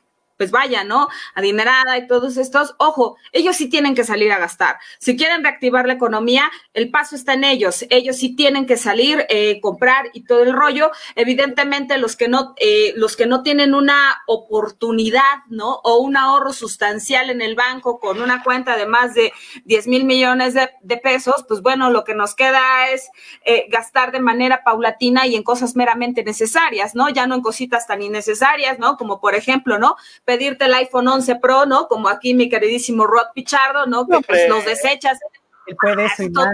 pues vaya, ¿no? Adinerada y todos estos, ojo, ellos sí tienen que salir a gastar. Si quieren reactivar la economía, el paso está en ellos. Ellos sí tienen que salir, eh, comprar y todo el rollo. Evidentemente, los que no, eh, los que no tienen una oportunidad, ¿no? O un ahorro sustancial en el banco con una cuenta de más de 10 mil millones de, pesos, pues bueno, lo que nos queda es eh, gastar de manera paulatina y en cosas meramente necesarias, ¿no? Ya no en cositas tan innecesarias, ¿no? Como por ejemplo, ¿no? Pedirte el iPhone 11 Pro, ¿no? Como aquí mi queridísimo Rod Pichardo, ¿no? Que pues, los desechas él puede eso y nada.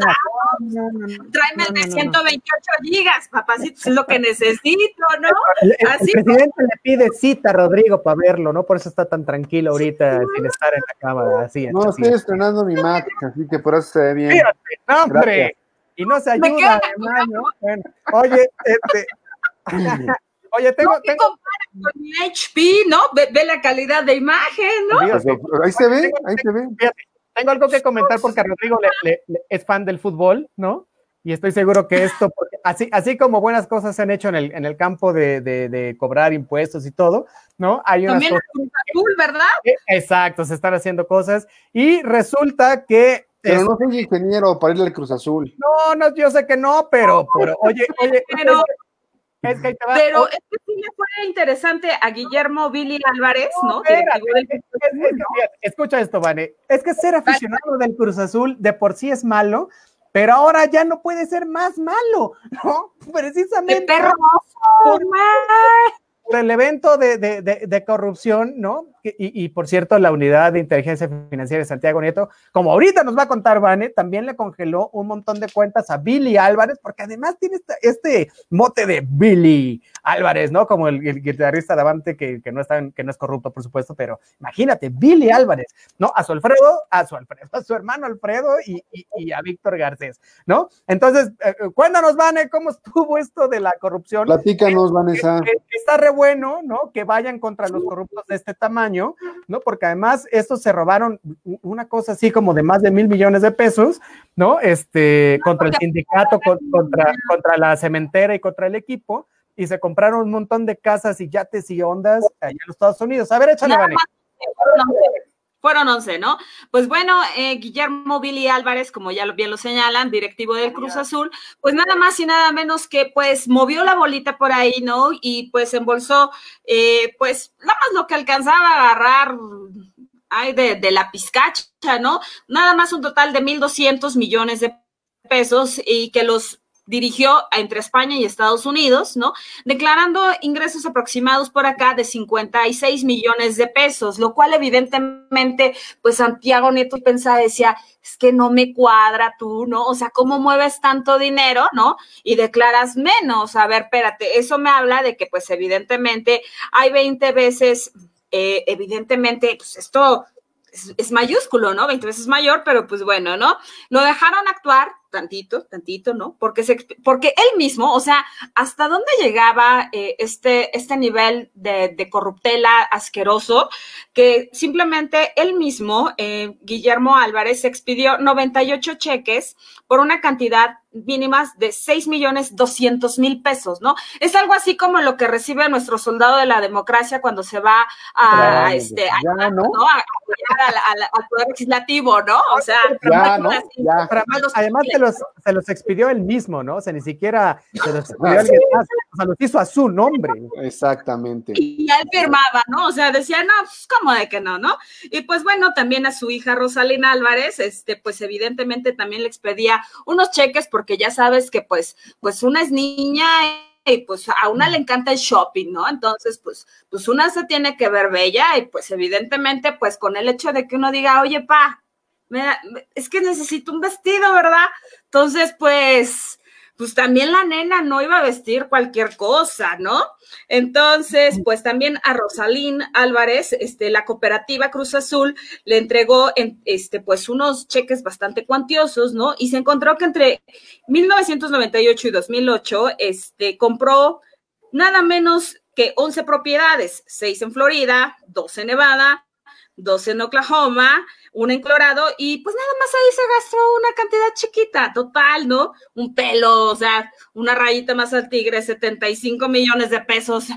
Tráeme el de 128 gigas, papacito, es lo que necesito, ¿no? El, presidente le pide cita a Rodrigo para verlo, ¿no? Por eso está tan tranquilo ahorita sin estar en la cámara. Así, no, estoy estrenando mi Mac, así que por eso se ve bien. no, hombre. Y no se ayuda, hermano. Bueno, oye, este. Oye, tengo. No, tengo... con mi HP, ¿no? Ve, la calidad de imagen, ¿no? ahí se ve, ahí se ve. tengo algo que comentar porque Rodrigo le, es fan del fútbol, ¿no? Y estoy seguro que esto, así, así como buenas cosas se han hecho en el, en el campo de, de, cobrar impuestos y todo, ¿no? Hay unas También cosas Azul, ¿verdad? exacto, se están haciendo cosas. Y resulta que pero no soy ingeniero para irle al Cruz Azul. No, no, yo sé que no, pero, pero oye, oye, pero, es que, pero es que sí le fue interesante a Guillermo Billy Álvarez, ¿no? escucha esto, Vane. Es que ser aficionado del Cruz Azul de por sí es malo, pero ahora ya no puede ser más malo, ¿no? Precisamente. perro! Por, por el evento de, de, de, corrupción, ¿no? Y, y, por cierto, la unidad de inteligencia financiera de Santiago Nieto, como ahorita nos va a contar Vane, también le congeló un montón de cuentas a Billy Álvarez, porque además tiene este, este mote de Billy Álvarez, ¿no? Como el, guitarrista de Avante, que, que, no está, que no es corrupto, por supuesto, pero imagínate, Billy Álvarez, ¿no? A su Alfredo, a su Alfredo, a su hermano Alfredo y, y, a Víctor Garcés, ¿no? Entonces, eh, eh, cuéntanos, Vane, ¿cómo estuvo esto de la corrupción? Platícanos, Vanessa. Está re bueno, ¿no? Que vayan contra los corruptos de este tamaño, ¿no? Porque además estos se robaron una cosa así como de más de mil millones de pesos, ¿no? Este, contra el sindicato, contra, contra la cementera y contra el equipo, y se compraron un montón de casas y yates y ondas allá en los Estados Unidos. A ver, échale, Vane fueron 11, ¿no? Pues bueno, eh, Guillermo Billy Álvarez, como ya bien lo señalan, directivo del Cruz Azul, pues nada más y nada menos que pues movió la bolita por ahí, ¿no? Y pues embolsó, eh, pues nada más lo que alcanzaba a agarrar ay, de, de la pizcacha, ¿no? Nada más un total de 1.200 millones de pesos y que los dirigió entre España y Estados Unidos, ¿no? Declarando ingresos aproximados por acá de 56 millones de pesos, lo cual evidentemente, pues Santiago Nieto pensaba, decía, es que no me cuadra tú, ¿no? O sea, ¿cómo mueves tanto dinero, ¿no? Y declaras menos. A ver, espérate, eso me habla de que, pues evidentemente, hay 20 veces, eh, evidentemente, pues esto es, mayúsculo, ¿no? 20 veces mayor, pero pues bueno, ¿no? Lo dejaron actuar tantito, tantito, ¿no? Porque, se, porque él mismo, o sea, hasta dónde llegaba eh, este, este nivel de, de, corruptela asqueroso, que simplemente él mismo, eh, Guillermo Álvarez, expidió 98 cheques por una cantidad mínimas de 6 millones 200 mil pesos, ¿no? Es algo así como lo que recibe nuestro soldado de la democracia cuando se va a, este, a, ¿no? al, poder legislativo, ¿no? O sea, ya, ¿no? además se los, se los expidió él mismo, ¿no? O sea, ni siquiera se los expidió alguien más, o sea, los hizo a su nombre. Exactamente. Y él firmaba, ¿no? O sea, decía, no, pues, ¿cómo de que no, no? Y pues bueno, también a su hija Rosalina Álvarez, este, pues evidentemente también le expedía unos cheques por porque ya sabes que pues, pues una es niña y pues a una le encanta el shopping, ¿no? Entonces, pues, pues una se tiene que ver bella y pues evidentemente, pues con el hecho de que uno diga, oye, pa, es que necesito un vestido, ¿verdad? Entonces, pues, pues también la nena no iba a vestir cualquier cosa, ¿no? Entonces, pues también a Rosalín Álvarez, este, la cooperativa Cruz Azul le entregó, en, este, pues unos cheques bastante cuantiosos, ¿no? Y se encontró que entre 1998 y 2008, este, compró nada menos que 11 propiedades, 6 en Florida, 2 en Nevada, 2 en Oklahoma, una en Colorado y pues nada más ahí se gastó una cantidad chiquita, total, ¿no? Un pelo, o sea, una rayita más al tigre, 75 millones de pesos,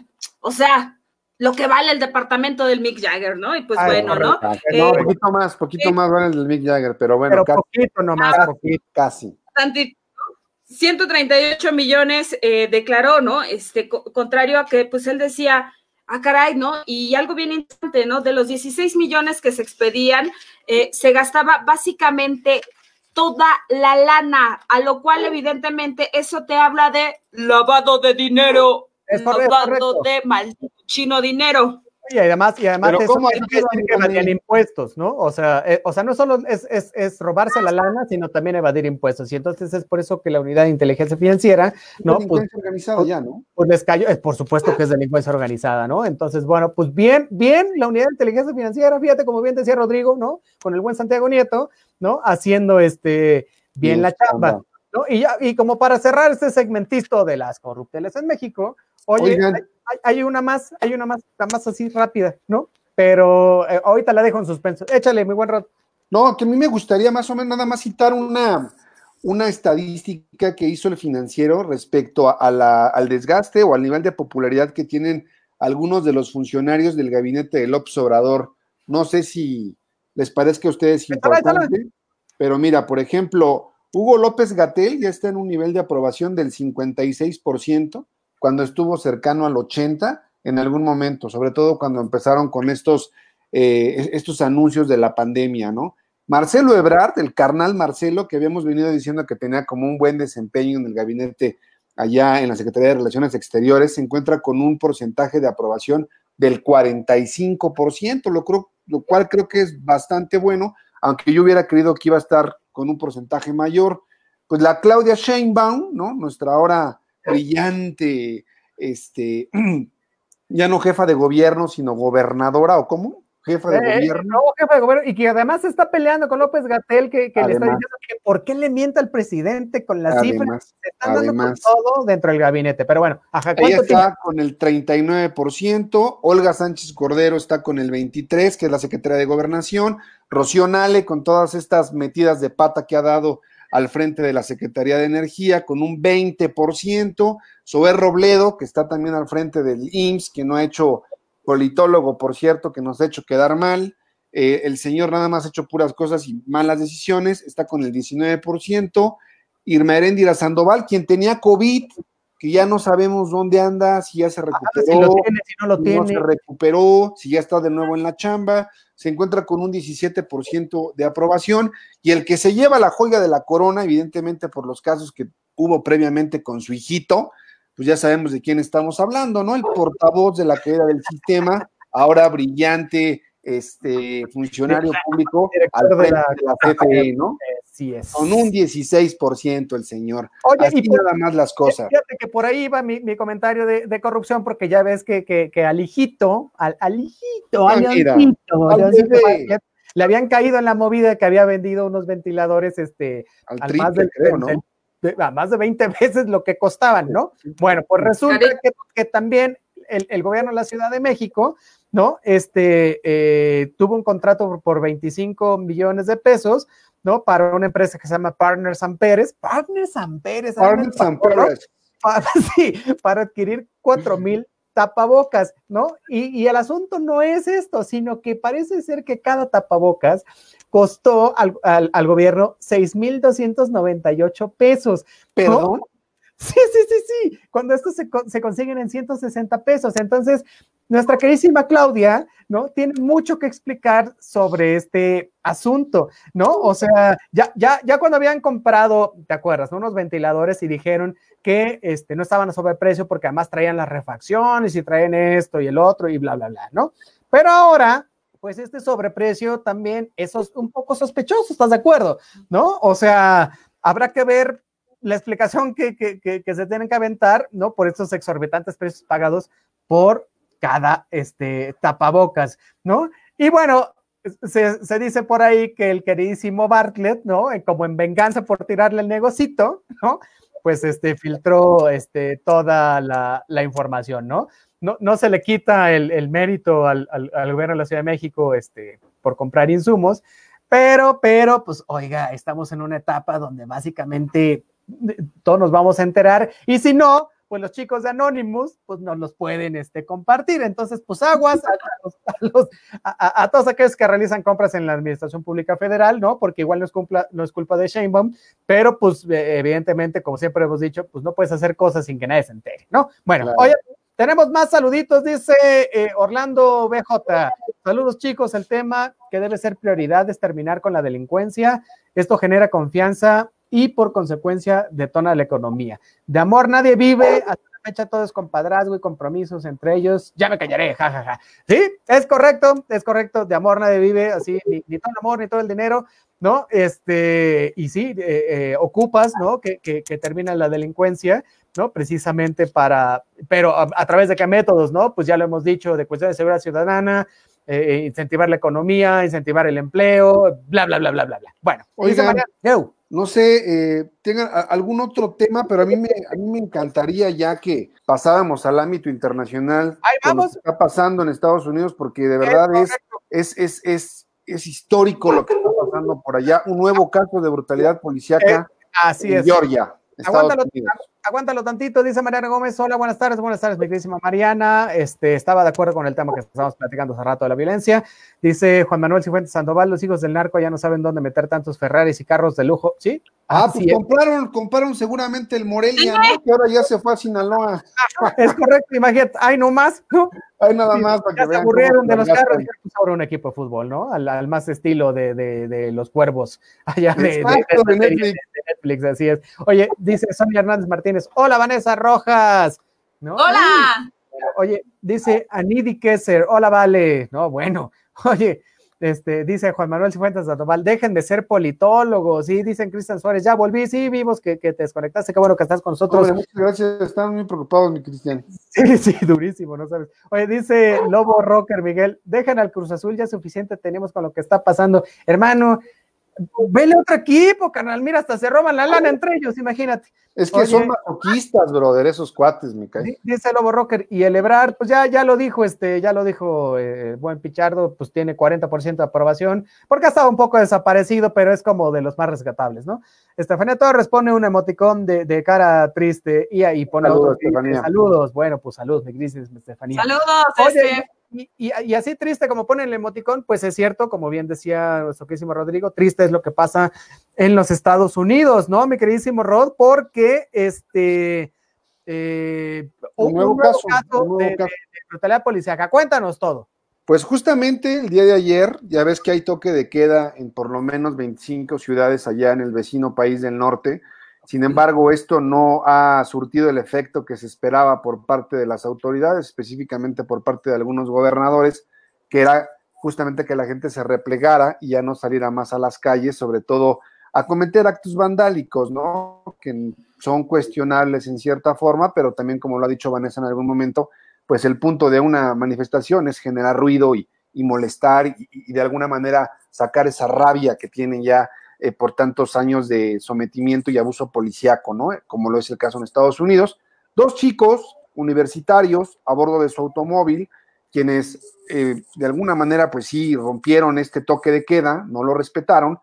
o sea, lo que vale el departamento del Mick Jagger, ¿no? Y pues bueno, ¿no? No, eh, poquito más, poquito más vale el del Mick Jagger, pero bueno, pero casi, poquito nomás, poquito, casi. 138 millones eh, declaró, ¿no? Este, contrario a que, pues él decía, ah, caray, ¿no? Y algo bien interesante, ¿no? De los 16 millones que se expedían, eh, se gastaba básicamente toda la lana, a lo cual evidentemente eso te habla de lavado de dinero, lavado de maldito chino dinero. Y además, y además eso quiere decir que evadían impuestos, ¿no? O sea, eh, o sea, no solo es, es, es, robarse la lana, sino también evadir impuestos. Y entonces es por eso que la unidad de inteligencia financiera, ¿no? Pues, organizada pues, ya, ¿no? Pues les cayó, es por supuesto que es delincuencia organizada, ¿no? Entonces, bueno, pues bien, bien, la unidad de inteligencia financiera, fíjate, como bien decía Rodrigo, ¿no? Con el buen Santiago Nieto, ¿no? Haciendo este bien la chamba. ¿no? Y, ya, y como para cerrar este segmentito de las corrupteles en México, oye, hay, una más, hay una más, más así rápida, ¿no? Pero eh, ahorita la dejo en suspenso. Échale, muy buen rato. No, que a mí me gustaría más o menos nada más citar una, una estadística que hizo el financiero respecto a, la, al desgaste o al nivel de popularidad que tienen algunos de los funcionarios del gabinete de López Obrador. No sé si les parezca a ustedes importante, pero mira, por ejemplo, Hugo López Gatel ya está en un nivel de aprobación del 56%, cuando estuvo cercano al 80% en algún momento, sobre todo cuando empezaron con estos, eh, estos anuncios de la pandemia, ¿no? Marcelo Ebrard, el carnal Marcelo, que habíamos venido diciendo que tenía como un buen desempeño en el gabinete allá en la Secretaría de Relaciones Exteriores, se encuentra con un porcentaje de aprobación del 45%, lo, creo, lo cual creo que es bastante bueno, aunque yo hubiera creído que iba a estar con un porcentaje mayor. Pues la Claudia Sheinbaum, ¿no? Nuestra ahora brillante, este, ya no jefa de gobierno, sino gobernadora, ¿o cómo? Jefa de eh, gobierno. No, jefa de gobierno, y que además está peleando con López Gatel, que, le está diciendo que por qué le miente al presidente con las cifras. Se están dando todo dentro del gabinete. Pero bueno, ajá, Ella está con el 39%, Olga Sánchez Cordero está con el 23%, que es la secretaria de Gobernación, Rocío Nale con todas estas metidas de pata que ha dado al frente de la Secretaría de Energía con un 20%, Sober Robledo, que está también al frente del IMSS, que no ha hecho politólogo, por cierto, que nos ha hecho quedar mal, eh, el señor nada más ha hecho puras cosas y malas decisiones, está con el 19%, Irma Erendira Sandoval, quien tenía COVID, que ya no sabemos dónde anda, si ya se recuperó, ah, si, lo tiene, si no lo tiene. se recuperó, si ya está de nuevo en la chamba, se encuentra con un 17% de aprobación y el que se lleva la joya de la corona, evidentemente por los casos que hubo previamente con su hijito, pues ya sabemos de quién estamos hablando, ¿no? El portavoz de la caída del sistema, ahora brillante este funcionario público al frente de la CFE, ¿no? Es. Con un 16% el señor. Oye, Así y nada más las cosas. Fíjate que por ahí va mi, comentario de, corrupción, porque ya ves que, que, al hijito, al, hijito, ah, le habían caído en la movida que había vendido unos ventiladores este, al, más de, creo, ¿no? más de 20 veces lo que costaban, ¿no? Bueno, pues resulta que, también el, el, gobierno de la Ciudad de México ¿no? Este, eh, tuvo un contrato por 25 millones de pesos, ¿no? Para una empresa que se llama Partners Amperes. Partners Amperes. Partners Amperes. sí, para adquirir 4 mil tapabocas, ¿no? Y, el asunto no es esto, sino que parece ser que cada tapabocas costó al, al, gobierno 6,298 pesos. ¿Perdón? Sí, sí, sí, sí. Cuando estos se, se, consiguen en 160 pesos. Entonces, nuestra queridísima Claudia, ¿no? Tiene mucho que explicar sobre este asunto, ¿no? O sea, ya, ya, ya cuando habían comprado, ¿te acuerdas? Unos ventiladores y dijeron que este, no estaban a sobreprecio porque además traían las refacciones y traen esto y el otro y bla, bla, bla, ¿no? Pero ahora, pues este sobreprecio también es un poco sospechoso, ¿estás de acuerdo? ¿No? O sea, habrá que ver la explicación que, que, que, que, se tienen que aventar, ¿no? Por estos exorbitantes precios pagados por cada este, tapabocas, ¿no? Y bueno, se, se, dice por ahí que el queridísimo Bartlett, ¿no? Como en venganza por tirarle el negocito, ¿no? Pues este, filtró este, toda la, la información, ¿no? ¿no? No se le quita el, el mérito al, al, al, gobierno de la Ciudad de México este, por comprar insumos, pero, pero, pues, oiga, estamos en una etapa donde básicamente eh, todos nos vamos a enterar, y si no, pues los chicos de Anonymous, pues nos los pueden este, compartir. Entonces, pues aguas a, todos aquellos que realizan compras en la Administración Pública Federal, ¿no? Porque igual no es, no es culpa de Sheinbaum, pero pues e, evidentemente, como siempre hemos dicho, pues no puedes hacer cosas sin que nadie se entere, ¿no? Bueno, oye, tenemos más saluditos, dice eh, Orlando BJ. Saludos chicos, el tema que debe ser prioridad es terminar con la delincuencia. Esto genera confianza y por consecuencia detona la economía. De amor nadie vive, hasta fecha todo es compadrazgo y compromisos entre ellos, ya me callaré, jajaja. Sí, es correcto, es correcto, de amor nadie vive, así, ni, todo el amor, ni todo el dinero, ¿no? Este, y sí, eh, eh, ocupas, ¿no? Que, que, que termina la delincuencia, ¿no? Precisamente para, pero a, través de qué métodos, ¿no? Pues ya lo hemos dicho, de cuestión de seguridad ciudadana, eh, incentivar la economía, incentivar el empleo, bla, bla, bla, bla, bla, bla. Bueno, Oigan, no sé, eh, tengan algún otro tema, pero a mí, me, a mí me encantaría ya que pasáramos al ámbito internacional. Ahí vamos. Lo que está pasando en Estados Unidos, porque de verdad es, es, es, es, es histórico lo que está pasando por allá. Un nuevo caso de brutalidad policíaca eh, así en Georgia. Aguántalo, aguántalo, tantito, dice Mariana Gómez. Hola, buenas tardes, buenas tardes, mi queridísima Mariana. Este, estaba de acuerdo con el tema que estábamos platicando hace rato de la violencia. Dice Juan Manuel Cifuentes Sandoval, los hijos del narco ya no saben dónde meter tantos Ferraris y carros de lujo. ¿Sí? Ah, pues compraron, compraron seguramente el Morelia, ¿no? Que ahora ya se fue a Sinaloa. Es correcto, imagínate, hay no más, ¿no? Hay nada más para que se aburrieron de los carros. Pues ahora un equipo de fútbol, ¿no? Al, más estilo de, de, de, los cuervos allá de, Netflix. Netflix. Así es. Oye, dice Sonia Hernández Martínez, hola Vanessa Rojas. ¿No? Hola. Oye, dice Anidi Kesser, hola Vale. No, bueno, oye, este, dice Juan Manuel Cifuentes Sandoval, dejen de ser politólogos, sí, dicen Cristian Suárez, ya volví, sí, vimos que, te desconectaste, qué bueno que estás con nosotros. muchas gracias, están muy preocupados, mi Cristian. Sí, sí, durísimo, no sabes. Oye, dice Lobo Rocker Miguel, dejen al Cruz Azul, ya suficiente tenemos con lo que está pasando. Hermano, Vele otro equipo, canal. Mira, hasta se roban la lana entre ellos, imagínate. Es que son masoquistas, brother, esos cuates, mi cae. Dice Lobo Rocker. Y el Ebrar, pues ya, ya lo dijo, este, ya lo dijo eh, buen Pichardo, pues tiene 40% de aprobación, porque ha estado un poco desaparecido, pero es como de los más rescatables, ¿no? Estefanía Torres pone un emoticón de, cara triste y ahí pone saludos, saludos. Bueno, pues saludos, mi Estefanía. Saludos, Oye, y, así triste como pone el emoticón, pues es cierto, como bien decía nuestro queridísimo Rodrigo, triste es lo que pasa en los Estados Unidos, ¿no, mi queridísimo Rod? Porque este eh, un, nuevo caso, de, brutalidad policíaca. Cuéntanos todo. Pues justamente el día de ayer, ya ves que hay toque de queda en por lo menos 25 ciudades allá en el vecino país del norte. Sin embargo, esto no ha surtido el efecto que se esperaba por parte de las autoridades, específicamente por parte de algunos gobernadores, que era justamente que la gente se replegara y ya no saliera más a las calles, sobre todo a cometer actos vandálicos, ¿no? Que son cuestionables en cierta forma, pero también, como lo ha dicho Vanessa en algún momento, pues el punto de una manifestación es generar ruido y, molestar y, de alguna manera sacar esa rabia que tienen ya eh, por tantos años de sometimiento y abuso policíaco, ¿no? Como lo es el caso en Estados Unidos. Dos chicos universitarios a bordo de su automóvil, quienes eh, de alguna manera, pues sí, rompieron este toque de queda, no lo respetaron.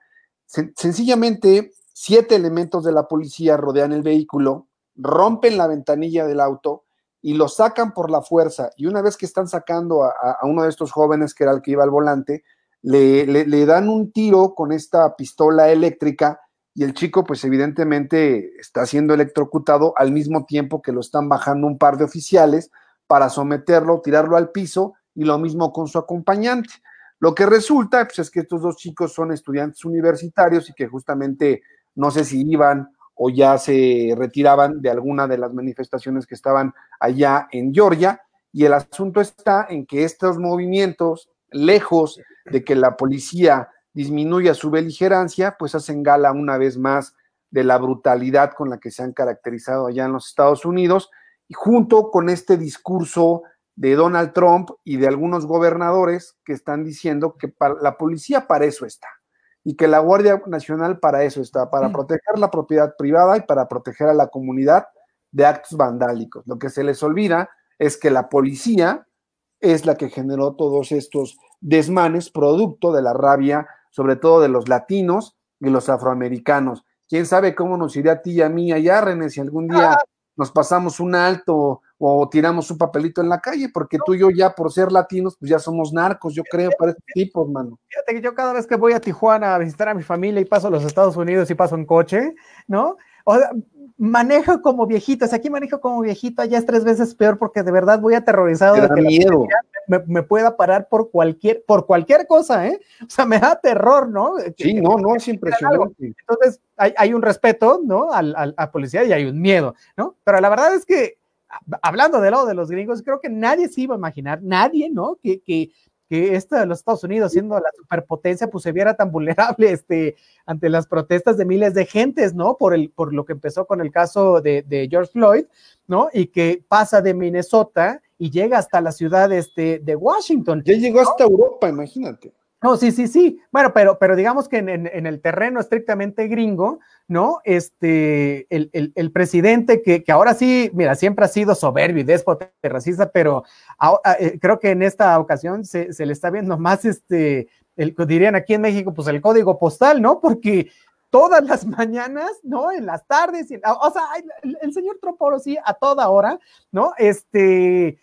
sencillamente, siete elementos de la policía rodean el vehículo, rompen la ventanilla del auto y lo sacan por la fuerza. Y una vez que están sacando a, a uno de estos jóvenes, que era el que iba al volante, le, dan un tiro con esta pistola eléctrica y el chico pues evidentemente está siendo electrocutado al mismo tiempo que lo están bajando un par de oficiales para someterlo, tirarlo al piso y lo mismo con su acompañante. Lo que resulta pues, es que estos dos chicos son estudiantes universitarios y que justamente no sé si iban o ya se retiraban de alguna de las manifestaciones que estaban allá en Georgia. Y el asunto está en que estos movimientos, lejos de que la policía disminuya su beligerancia, pues hacen gala una vez más de la brutalidad con la que se han caracterizado allá en los Estados Unidos, y junto con este discurso de Donald Trump y de algunos gobernadores que están diciendo que la policía para eso está y que la Guardia Nacional para eso está, para mm. proteger la propiedad privada y para proteger a la comunidad de actos vandálicos. Lo que se les olvida es que la policía es la que generó todos estos desmanes producto de la rabia, sobre todo de los latinos y los afroamericanos. ¿Quién sabe cómo nos iría a ti y a mí allá, René, si algún día ah. nos pasamos un alto o tiramos un papelito en la calle, porque tú y yo ya por ser latinos, pues ya somos narcos, yo creo, para este tipo, hermano. Fíjate que yo cada vez que voy a Tijuana a visitar a mi familia y paso a los Estados Unidos y paso en coche, ¿no? O sea, manejo como viejito, o sea, aquí manejo como viejito, allá es tres veces peor porque de verdad voy aterrorizado de que miedo. Me, pueda parar por cualquier, por cualquier cosa, ¿eh? O sea, me da terror, ¿no? Sí, no, no, es impresionante. Entonces, hay, un respeto, ¿no? Al, al, a policía y hay un miedo, ¿no? Pero la verdad es que hablando de lo de los gringos, creo que nadie se iba a imaginar, nadie, ¿no? Que, que, que esto de los Estados Unidos, siendo la superpotencia, pues se viera tan vulnerable este, ante las protestas de miles de gentes, ¿no? Por, el, por lo que empezó con el caso de, de George Floyd, ¿no? Y que pasa de Minnesota y llega hasta la ciudad este, de Washington. Ya llegó hasta Europa, imagínate. No, sí, sí, sí. Bueno, pero, pero digamos que en, en, el terreno estrictamente gringo, ¿no? Este, el, el, el presidente que, que, ahora sí, mira, siempre ha sido soberbio y déspota y racista, pero eh, creo que en esta ocasión se, se, le está viendo más, este, el, dirían aquí en México, pues el código postal, ¿no? Porque todas las mañanas, ¿no? En las tardes, o sea, el, el señor Trump, sí, a toda hora, ¿no? Este,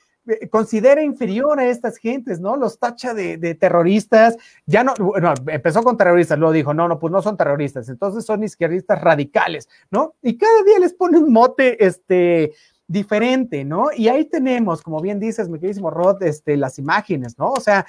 considera inferior a estas gentes, ¿no? Los tacha de, terroristas, ya no, bueno, empezó con terroristas, luego dijo, no, no, pues no son terroristas, entonces son izquierdistas radicales, ¿no? Y cada día les pone un mote, este, diferente, ¿no? Y ahí tenemos, como bien dices, mi queridísimo Rod, este, las imágenes, ¿no? O sea,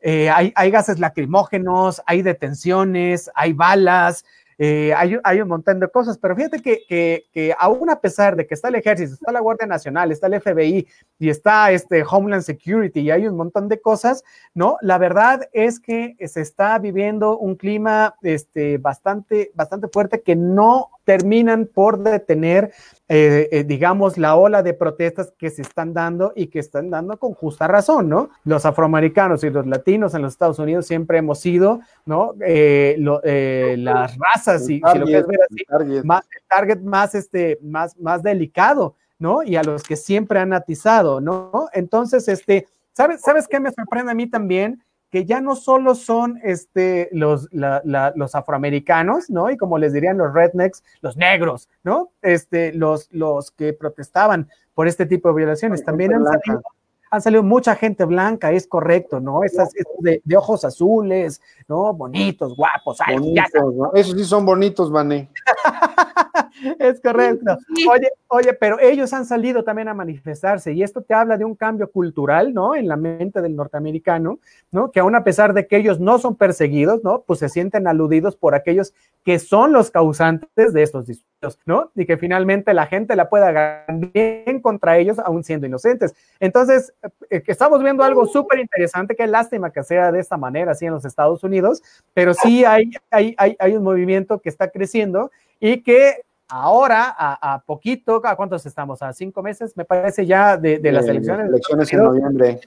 eh, hay gases lacrimógenos, hay detenciones, hay balas, eh, hay, un montón de cosas, pero fíjate que, que, que, aún a pesar de que está el ejército, está la Guardia Nacional, está el FBI y está este Homeland Security y hay un montón de cosas, ¿no? La verdad es que se está viviendo un clima este, bastante, bastante fuerte que no terminan por detener, eh, eh, digamos, la ola de protestas que se están dando y que están dando con justa razón, ¿no? Los afroamericanos y los latinos en los Estados Unidos siempre hemos sido, ¿no? Eh, lo, eh, las razas, si, si, lo quieres ver así, target. Más, el target más, este, más, más delicado, ¿no? Y a los que siempre han atizado, ¿no? Entonces, este, ¿sabes, ¿sabes qué me sorprende a mí también? Que ya no solo son este, los, la, la, los afroamericanos, ¿no? Y como les dirían los rednecks, los negros, ¿no? Este, los, los que protestaban por este tipo de violaciones. También han salido, han salido, mucha gente blanca, es correcto, ¿no? Esas, de, de, ojos azules, ¿no? Bonitos, guapos. Ay, bonitos, ¿no? Esos sí son bonitos, Vané. es correcto. Oye, oye, pero ellos han salido también a manifestarse y esto te habla de un cambio cultural, ¿no? En la mente del norteamericano, ¿no? Que aún a pesar de que ellos no son perseguidos, ¿no? Pues se sienten aludidos por aquellos que son los causantes de estos disturbios, ¿no? Y que finalmente la gente la pueda ganar bien contra ellos aún siendo inocentes. Entonces, eh, estamos viendo algo súper interesante, qué lástima que sea de esta manera, así en los Estados Unidos, pero sí hay, hay, hay, hay un movimiento que está creciendo y que ahora, a, a, poquito, ¿a cuántos estamos? ¿A cinco meses? Me parece ya de, de las eh, elecciones. Elecciones en noviembre.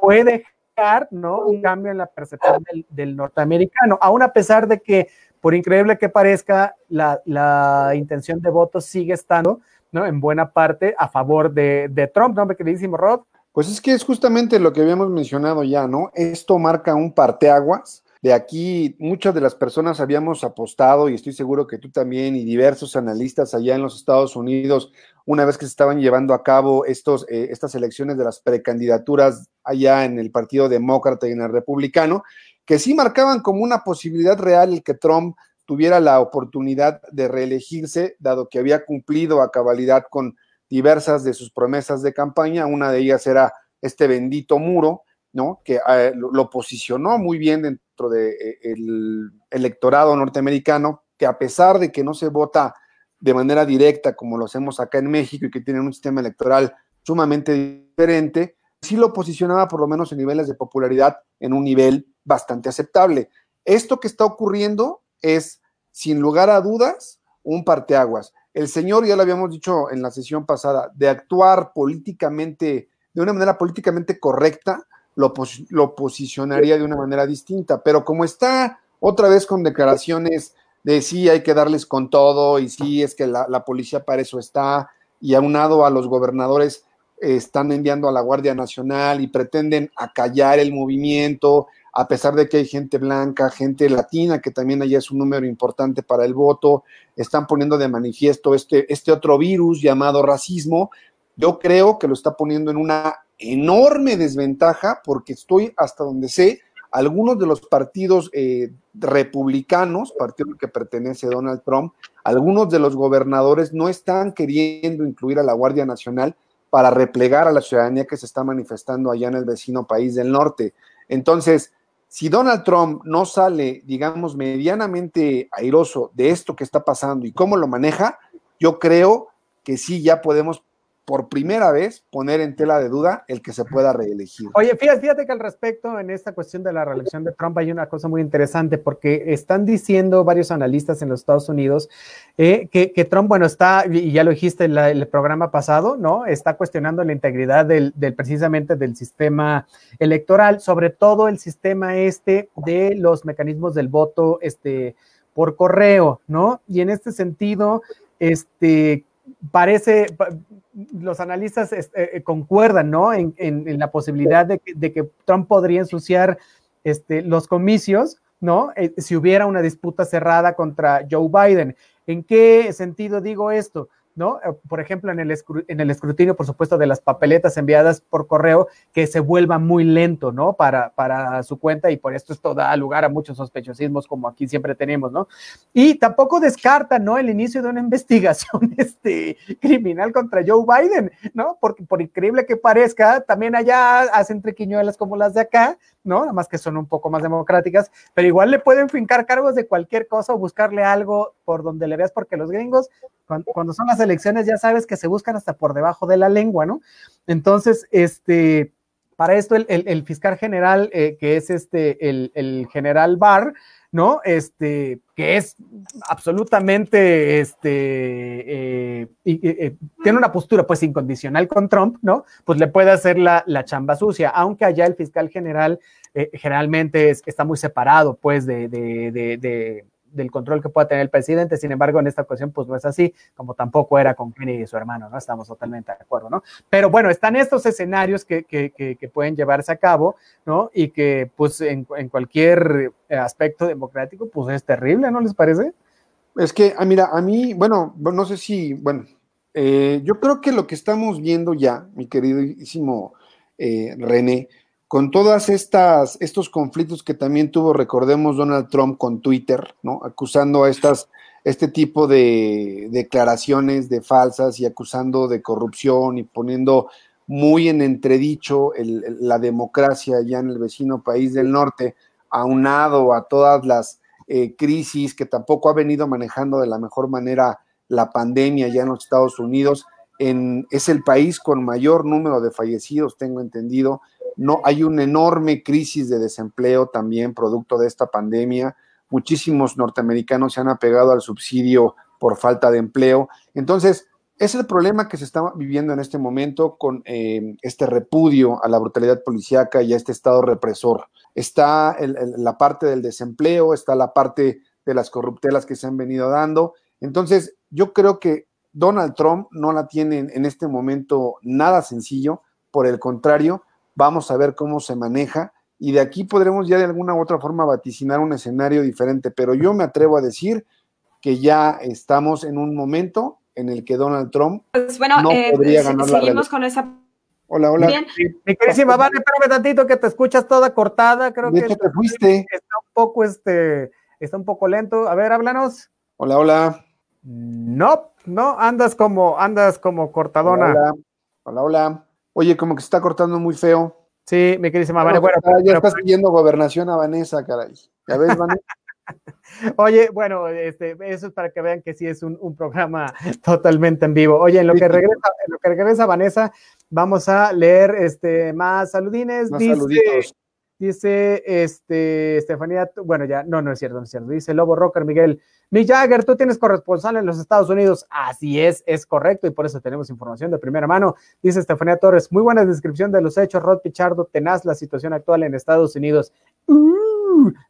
Puede dejar, ¿no? Un cambio en la percepción del, del, norteamericano, aún a pesar de que, por increíble que parezca, la, la intención de voto sigue estando, ¿no? En buena parte a favor de, de Trump, ¿no? Queridísimo Rod. Pues es que es justamente lo que habíamos mencionado ya, ¿no? Esto marca un parteaguas de aquí muchas de las personas habíamos apostado, y estoy seguro que tú también, y diversos analistas allá en los Estados Unidos, una vez que se estaban llevando a cabo estos, eh, estas elecciones de las precandidaturas allá en el Partido Demócrata y en el Republicano, que sí marcaban como una posibilidad real el que Trump tuviera la oportunidad de reelegirse, dado que había cumplido a cabalidad con diversas de sus promesas de campaña. Una de ellas era este bendito muro, ¿no? Que eh, lo, posicionó muy bien dentro del de, eh, electorado norteamericano, que a pesar de que no se vota de manera directa como lo hacemos acá en México y que tienen un sistema electoral sumamente diferente, sí lo posicionaba por lo menos en niveles de popularidad en un nivel bastante aceptable. Esto que está ocurriendo es, sin lugar a dudas, un parteaguas. El señor, ya lo habíamos dicho en la sesión pasada, de actuar políticamente, de una manera políticamente correcta, lo, pos lo, posicionaría de una manera distinta, pero como está otra vez con declaraciones de sí hay que darles con todo y sí es que la, la policía para eso está y aunado a los gobernadores están enviando a la Guardia Nacional y pretenden acallar el movimiento, a pesar de que hay gente blanca, gente latina, que también allá es un número importante para el voto, están poniendo de manifiesto este, este otro virus llamado racismo, yo creo que lo está poniendo en una enorme desventaja porque estoy hasta donde sé, algunos de los partidos eh, republicanos, partido al que pertenece Donald Trump, algunos de los gobernadores no están queriendo incluir a la Guardia Nacional para replegar a la ciudadanía que se está manifestando allá en el vecino país del norte. Entonces, si Donald Trump no sale, digamos, medianamente airoso de esto que está pasando y cómo lo maneja, yo creo que sí ya podemos por primera vez poner en tela de duda el que se pueda reelegir. Oye, fíjate, fíjate que al respecto, en esta cuestión de la reelección de Trump hay una cosa muy interesante, porque están diciendo varios analistas en los Estados Unidos eh, que, Trump, bueno, está, y ya lo dijiste en el programa pasado, ¿no? Está cuestionando la integridad del, precisamente del sistema electoral, sobre todo el sistema este de los mecanismos del voto este, por correo, ¿no? Y en este sentido, este, parece, los analistas este, eh, concuerdan, ¿no? En, la posibilidad de que, Trump podría ensuciar este, los comicios, ¿no? Eh, si hubiera una disputa cerrada contra Joe Biden. ¿En qué sentido digo esto? ¿No? Eh, por ejemplo, en el, escrutinio, por supuesto, de las papeletas enviadas por correo, que se vuelva muy lento, ¿no? Para, para su cuenta y por esto esto da lugar a muchos sospechosismos como aquí siempre tenemos, ¿no? Y tampoco descarta, ¿no? El inicio de una investigación este, criminal contra Joe Biden, ¿no? Porque por increíble que parezca, también allá hacen triquiñuelas como las de acá, ¿no? Nada más que son un poco más democráticas, pero igual le pueden fincar cargos de cualquier cosa o buscarle algo por donde le veas, porque los gringos, cuando, son las elecciones, ya sabes que se buscan hasta por debajo de la lengua, ¿no? Entonces, este, para esto, el, fiscal general, eh, que es este, el, el general Barr, ¿no? Este, que es absolutamente, este, eh, eh, tiene una postura pues incondicional con Trump, ¿no? Pues le puede hacer la, chamba sucia, aunque allá el fiscal general eh, generalmente está muy separado pues de, de del control que pueda tener el presidente. Sin embargo, en esta ocasión, pues no es así, como tampoco era con Kennedy y su hermano, ¿no? Estamos totalmente de acuerdo, ¿no? Pero bueno, están estos escenarios que, que, que, pueden llevarse a cabo, ¿no? Y que, pues, en, en, cualquier aspecto democrático, pues es terrible, ¿no les parece? Es que, ah, mira, a mí, bueno, no sé si, bueno, eh, yo creo que lo que estamos viendo ya, mi queridísimo eh, René, con todas estas estos conflictos que también tuvo, recordemos, Donald Trump con Twitter, ¿no? Acusando a estas este tipo de declaraciones de falsas y acusando de corrupción y poniendo muy en entredicho la democracia ya en el vecino país del norte, aunado a todas las eh, crisis que tampoco ha venido manejando de la mejor manera la pandemia ya en los Estados Unidos. Es el país con mayor número de fallecidos, tengo entendido, no hay una enorme crisis de desempleo también producto de esta pandemia. Muchísimos norteamericanos se han apegado al subsidio por falta de empleo. Entonces, es el problema que se está viviendo en este momento con eh, este repudio a la brutalidad policíaca y a este estado represor. Está la parte del desempleo, está la parte de las corruptelas que se han venido dando. Entonces, yo creo que Donald Trump no la tiene en este momento nada sencillo, por el contrario, vamos a ver cómo se maneja y de aquí podremos ya de alguna u otra forma vaticinar un escenario diferente, pero yo me atrevo a decir que ya estamos en un momento en el que Donald Trump pues bueno, no eh, podría ganar seguimos con esa Hola, hola. Bien. Mi querísima Vale, espérame tantito que te escuchas toda cortada, creo que te fuiste. está un poco este está un poco lento. A ver, háblanos. Hola, hola. No, no, andas como andas como cortadona. Hola, hola. hola. Oye, como que se está cortando muy feo. Sí, mi querísima Vanessa. Bueno, ya estás pidiendo gobernación a Vanessa, caray. ¿Ya ves, Vanessa? Oye, bueno, este, eso es para que vean que sí es un, programa totalmente en vivo. Oye, en lo que regresa, en lo que regresa Vanessa, vamos a leer este más saludines. Más saluditos. Dice este, Estefanía, bueno, ya, no, no es cierto, no es cierto. Dice Lobo Rocker, Miguel. Mick Jagger, tú tienes corresponsal en los Estados Unidos. Así es, es correcto, y por eso tenemos información de primera mano. Dice Estefanía Torres, muy buena descripción de los hechos, Rod Pichardo, tenaz la situación actual en Estados Unidos. Uh,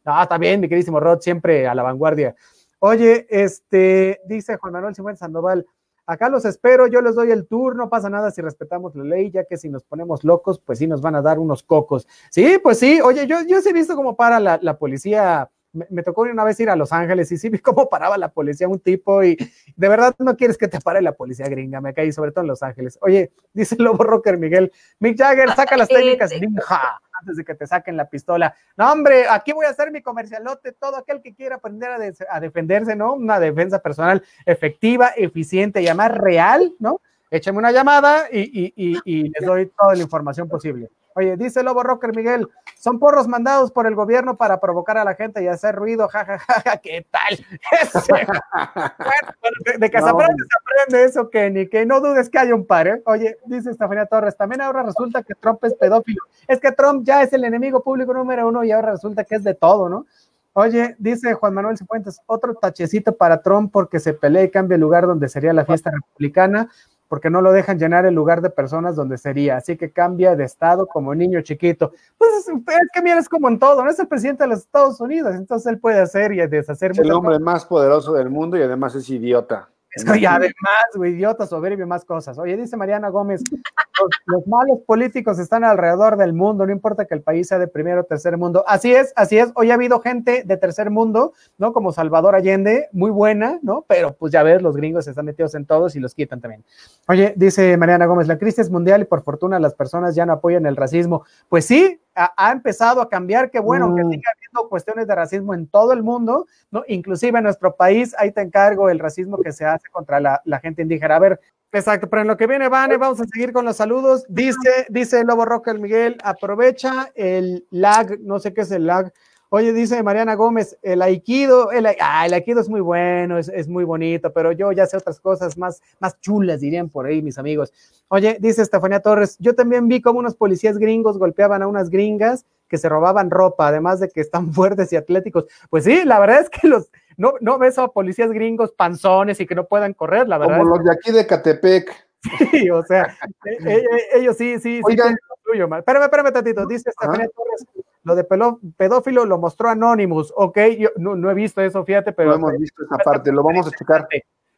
ah, está bien, mi queridísimo Rod, siempre a la vanguardia. Oye, este, dice Juan Manuel Simón Sandoval, Acá los espero, yo les doy el tour, no pasa nada si respetamos la ley, ya que si nos ponemos locos, pues sí nos van a dar unos cocos. Sí, pues sí, oye, yo, yo sí he visto cómo para la, la policía me, tocó una vez ir a Los Ángeles y sí vi cómo paraba la policía un tipo y de verdad no quieres que te pare la policía gringa, me caí sobre todo en Los Ángeles. Oye, dice el Lobo Rocker Miguel, Mick Jagger, saca las técnicas ninja antes de que te saquen la pistola. No, hombre, aquí voy a hacer mi comercialote, todo aquel que quiera aprender a, defenderse, ¿no? Una defensa personal efectiva, eficiente y además real, ¿no? Échame una llamada y, les doy toda la información posible. Oye, dice Lobo Rocker Miguel, son porros mandados por el gobierno para provocar a la gente y hacer ruido, jajaja, ¿qué tal? de, que se aprende, se aprende eso, Kenny, que no dudes que haya un par, ¿eh? Oye, dice Estefanía Torres, también ahora resulta que Trump es pedófilo. Es que Trump ya es el enemigo público número uno y ahora resulta que es de todo, ¿no? Oye, dice Juan Manuel Cifuentes, otro tachecito para Trump porque se pelea y cambia el lugar donde sería la fiesta republicana, porque no lo dejan llenar el lugar de personas donde sería, así que cambia de estado como niño chiquito. Pues es, que mira, es como en todo, no es el presidente de los Estados Unidos, entonces él puede hacer y deshacer. Es el hombre más poderoso del mundo y además es idiota. Y además, güey, idiota, soberbio, más cosas. Oye, dice Mariana Gómez, los, malos políticos están alrededor del mundo, no importa que el país sea de primero o tercer mundo. Así es, así es. Hoy ha habido gente de tercer mundo, ¿no? Como Salvador Allende, muy buena, ¿no? Pero pues ya ves, los gringos están metidos en todos y los quitan también. Oye, dice Mariana Gómez, la crisis mundial y por fortuna las personas ya no apoyan el racismo. Pues sí, ha, empezado a cambiar, qué bueno, que mm. siga habiendo cuestiones de racismo en todo el mundo, ¿no? Inclusive en nuestro país, ahí te encargo el racismo que se hace contra la, gente indígena. A ver, exacto, pero en lo que viene, Vane, vamos a seguir con los saludos. Dice, dice Lobo Roca el Miguel, aprovecha el lag, no sé qué es el lag, Oye, dice Mariana Gómez, el aikido, el, ah, el aikido es muy bueno, es, muy bonito, pero yo ya sé otras cosas más, más chulas, dirían por ahí mis amigos. Oye, dice Estefanía Torres, yo también vi cómo unos policías gringos golpeaban a unas gringas que se robaban ropa, además de que están fuertes y atléticos. Pues sí, la verdad es que los, no, no ves a policías gringos panzones y que no puedan correr, la verdad. Como los de aquí de Catepec. Sí, o sea, e, e, e, ellos sí, sí, sí. Oigan. Espérame, espérame tantito, dice Estefanía Torres, lo de pedófilo lo mostró Anonymous, ok, yo no, he visto eso, fíjate, pero... No hemos visto esa parte, lo vamos a checar.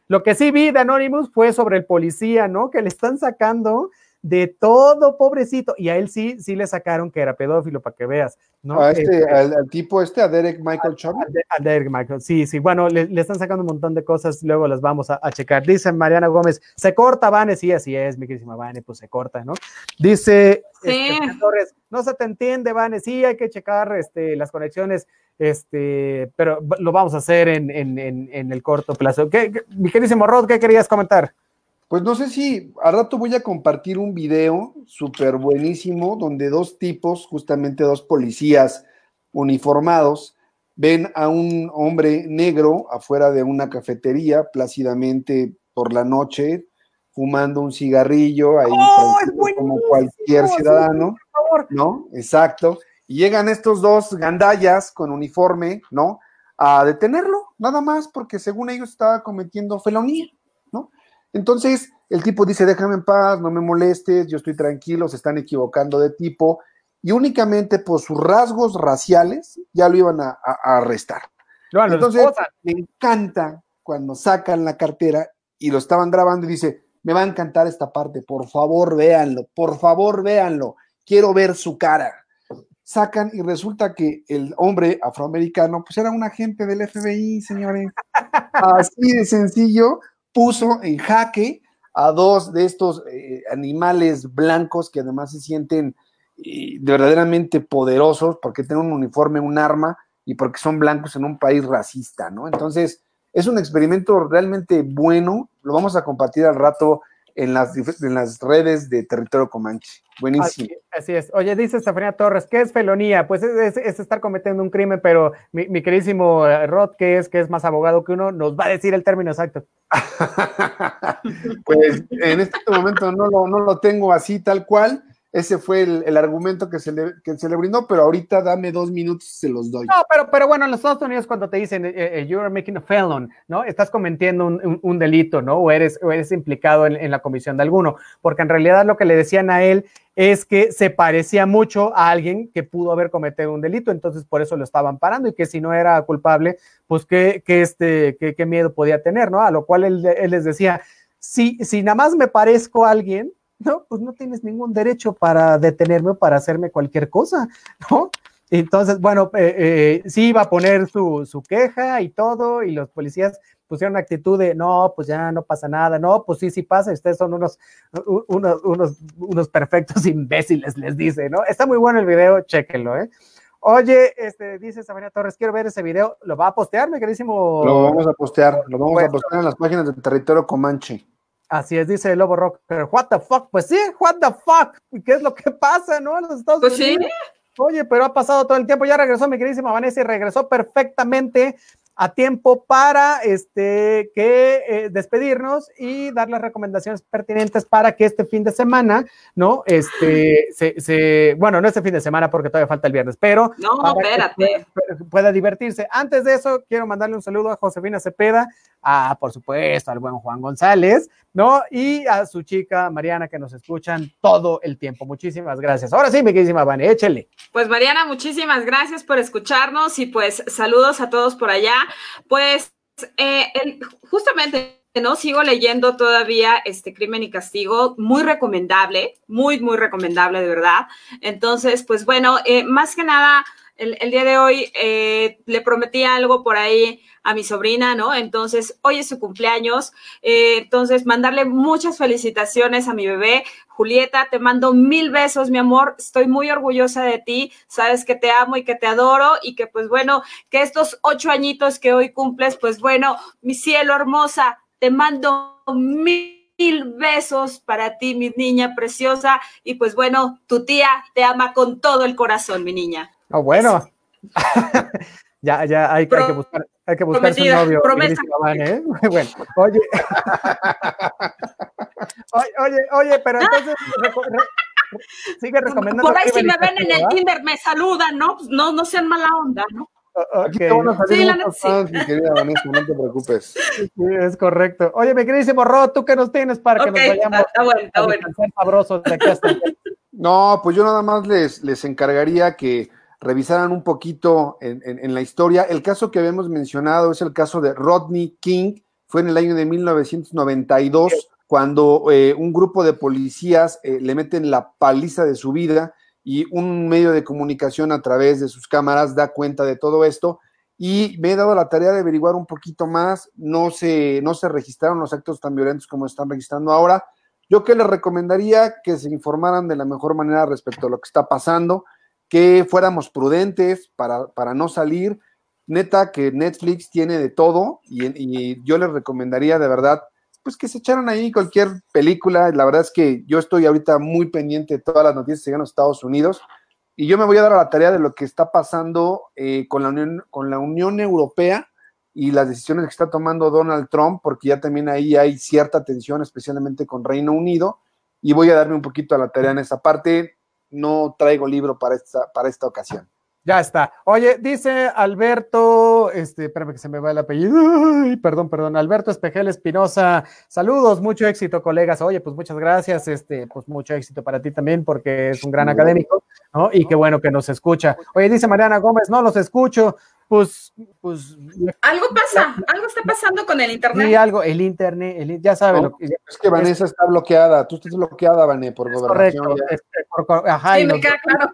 Lo que sí vi de Anonymous fue sobre el policía, ¿no? Que le están sacando de todo, pobrecito. Y a él sí, sí le sacaron que era pedófilo, para que veas. ¿no? A este, este al, tipo este, a Derek Michael Chubb. A, Derek Michael, sí, sí. Bueno, le, están sacando un montón de cosas, luego las vamos a, checar. Dice Mariana Gómez, se corta, Vane, sí, así es, mi querísima Vane, pues se corta, ¿no? Dice este, Torres, no se te entiende, Vane, sí, hay que checar este, las conexiones este, pero lo vamos a hacer en, el corto plazo. ¿Qué, mi querísimo Rod, ¿qué querías comentar? Pues no sé si al rato voy a compartir un video súper buenísimo donde dos tipos, justamente dos policías uniformados, ven a un hombre negro afuera de una cafetería plácidamente por la noche fumando un cigarrillo ahí ¡Oh, como cualquier ciudadano, ¿no? Exacto. Y llegan estos dos gandallas con uniforme, ¿no? A detenerlo, nada más porque según ellos estaba cometiendo felonía. Entonces, el tipo dice, déjame en paz, no me molestes, yo estoy tranquilo, se están equivocando de tipo, y únicamente por sus rasgos raciales ya lo iban a, arrestar. Entonces, me encanta cuando sacan la cartera y lo estaban grabando y dice, me va a encantar esta parte, por favor véanlo, por favor véanlo, quiero ver su cara. Sacan y resulta que el hombre afroamericano, pues era un agente del FBI, señores. Así de sencillo, puso en jaque a dos de estos eh, animales blancos que además se sienten eh, verdaderamente poderosos porque tienen un uniforme, un arma y porque son blancos en un país racista, ¿no? Entonces, es un experimento realmente bueno, lo vamos a compartir al rato en las, en las redes de Territorio Comanche. Buenísimo. Así, es. Oye, dice Estefanía Torres, ¿qué es felonía? Pues es, estar cometiendo un crimen, pero mi, queridísimo eh, Rod, que es, que es más abogado que uno, nos va a decir el término exacto. pues en este momento no lo, no lo tengo así tal cual, ese fue el, argumento que se, le, que se le brindó, pero ahorita dame dos minutos y se los doy. No, pero, pero bueno, en los Estados Unidos cuando te dicen, eh, eh, you're making a felon, ¿no? Estás cometiendo un, delito, ¿no? O eres, o eres implicado en, la comisión de alguno, porque en realidad lo que le decían a él es que se parecía mucho a alguien que pudo haber cometido un delito, entonces por eso lo estaban parando y que si no era culpable, pues qué, qué este, qué, qué miedo podía tener, ¿no? A lo cual él, él les decía, si, si nada más me parezco a alguien, no, pues no tienes ningún derecho para detenerme o para hacerme cualquier cosa, ¿no? Entonces, bueno, eh, eh, sí iba a poner su, queja y todo, y los policías pusieron actitud de, no, pues ya no pasa nada, no, pues sí, sí pasa, ustedes son unos, unos, unos, unos perfectos imbéciles, les dice, ¿no? Está muy bueno el video, chéquenlo, ¿eh? Oye, este, dice Sabrina Torres, quiero ver ese video, ¿lo va a postear, mi queridísimo? Lo vamos a postear, lo vamos a postear en las páginas del territorio Comanche. Así es, dice el Lobo Rocker. What the fuck? Pues sí, what the fuck. ¿Qué es lo que pasa, no? los Estados pues sí. Oye, pero ha pasado todo el tiempo. Ya regresó mi queridísima Vanessa y regresó perfectamente a tiempo para este, que eh, despedirnos y dar las recomendaciones pertinentes para que este fin de semana, ¿no? Este, se, bueno, no este fin de semana porque todavía falta el viernes, pero no, espérate. Pueda, divertirse. Antes de eso, quiero mandarle un saludo a Josefina Cepeda, a, por supuesto, al buen Juan González, ¿no? Y a su chica Mariana que nos escuchan todo el tiempo. Muchísimas gracias. Ahora sí, mi queridísima Vane, échele. Pues Mariana, muchísimas gracias por escucharnos y pues saludos a todos por allá. Pues eh, justamente no sigo leyendo todavía este crimen y castigo, muy recomendable, muy, muy recomendable de verdad. Entonces, pues bueno, eh, más que nada, el, día de hoy eh, le prometí algo por ahí a mi sobrina, ¿no? Entonces, hoy es su cumpleaños. Eh, entonces, mandarle muchas felicitaciones a mi bebé. Julieta, te mando mil besos, mi amor. Estoy muy orgullosa de ti. Sabes que te amo y que te adoro y que, pues bueno, que estos ocho añitos que hoy cumples, pues bueno, mi cielo hermosa, te mando mil besos para ti, mi niña preciosa. Y pues bueno, tu tía te ama con todo el corazón, mi niña. Oh, bueno. ya, ya hay, que buscar, hay que buscar su novio. ¿eh? Bueno, oye. oye, oye, pero entonces sigue recomendando. Por ahí si me ven en el Tinder me saludan, ¿no? Pues no, no sean mala onda, ¿no? Okay. sí, la sí. mi querida Vanessa, no te preocupes. Sí, es correcto. Oye, mi queridísimo Ro, ¿tú qué nos tienes para que nos vayamos está bueno, está bueno. sabrosos de aquí hasta No, pues yo nada más les, les encargaría que revisaran un poquito en, la historia. El caso que habíamos mencionado es el caso de Rodney King, fue en el año de 1992, cuando eh, un grupo de policías eh, le meten la paliza de su vida y un medio de comunicación a través de sus cámaras da cuenta de todo esto. Y me he dado la tarea de averiguar un poquito más. No se, no se registraron los actos tan violentos como están registrando ahora. Yo que les recomendaría que se informaran de la mejor manera respecto a lo que está pasando que fuéramos prudentes para, para no salir. Neta que Netflix tiene de todo y, yo les recomendaría de verdad pues que se echaran ahí cualquier película. La verdad es que yo estoy ahorita muy pendiente de todas las noticias que llegan a Estados Unidos y yo me voy a dar a la tarea de lo que está pasando eh, con, la Unión, con la Unión Europea y las decisiones que está tomando Donald Trump, porque ya también ahí hay cierta tensión, especialmente con Reino Unido, y voy a darme un poquito a la tarea en esa parte no traigo libro para esta, para esta ocasión. Ya está. Oye, dice Alberto, este, espérame que se me va el apellido. perdón, perdón. Alberto Espejel Espinosa. Saludos, mucho éxito, colegas. Oye, pues muchas gracias. Este, pues mucho éxito para ti también, porque es un gran académico, ¿no? Y qué bueno que nos escucha. Oye, dice Mariana Gómez, no los escucho pues, pues. Algo pasa, algo está pasando con el internet. Sí, algo, el internet, el, ya saben. lo que, es que Vanessa está bloqueada, tú estás bloqueada, Vanessa, por gobernación. Correcto, este, por, ajá, sí, me queda claro.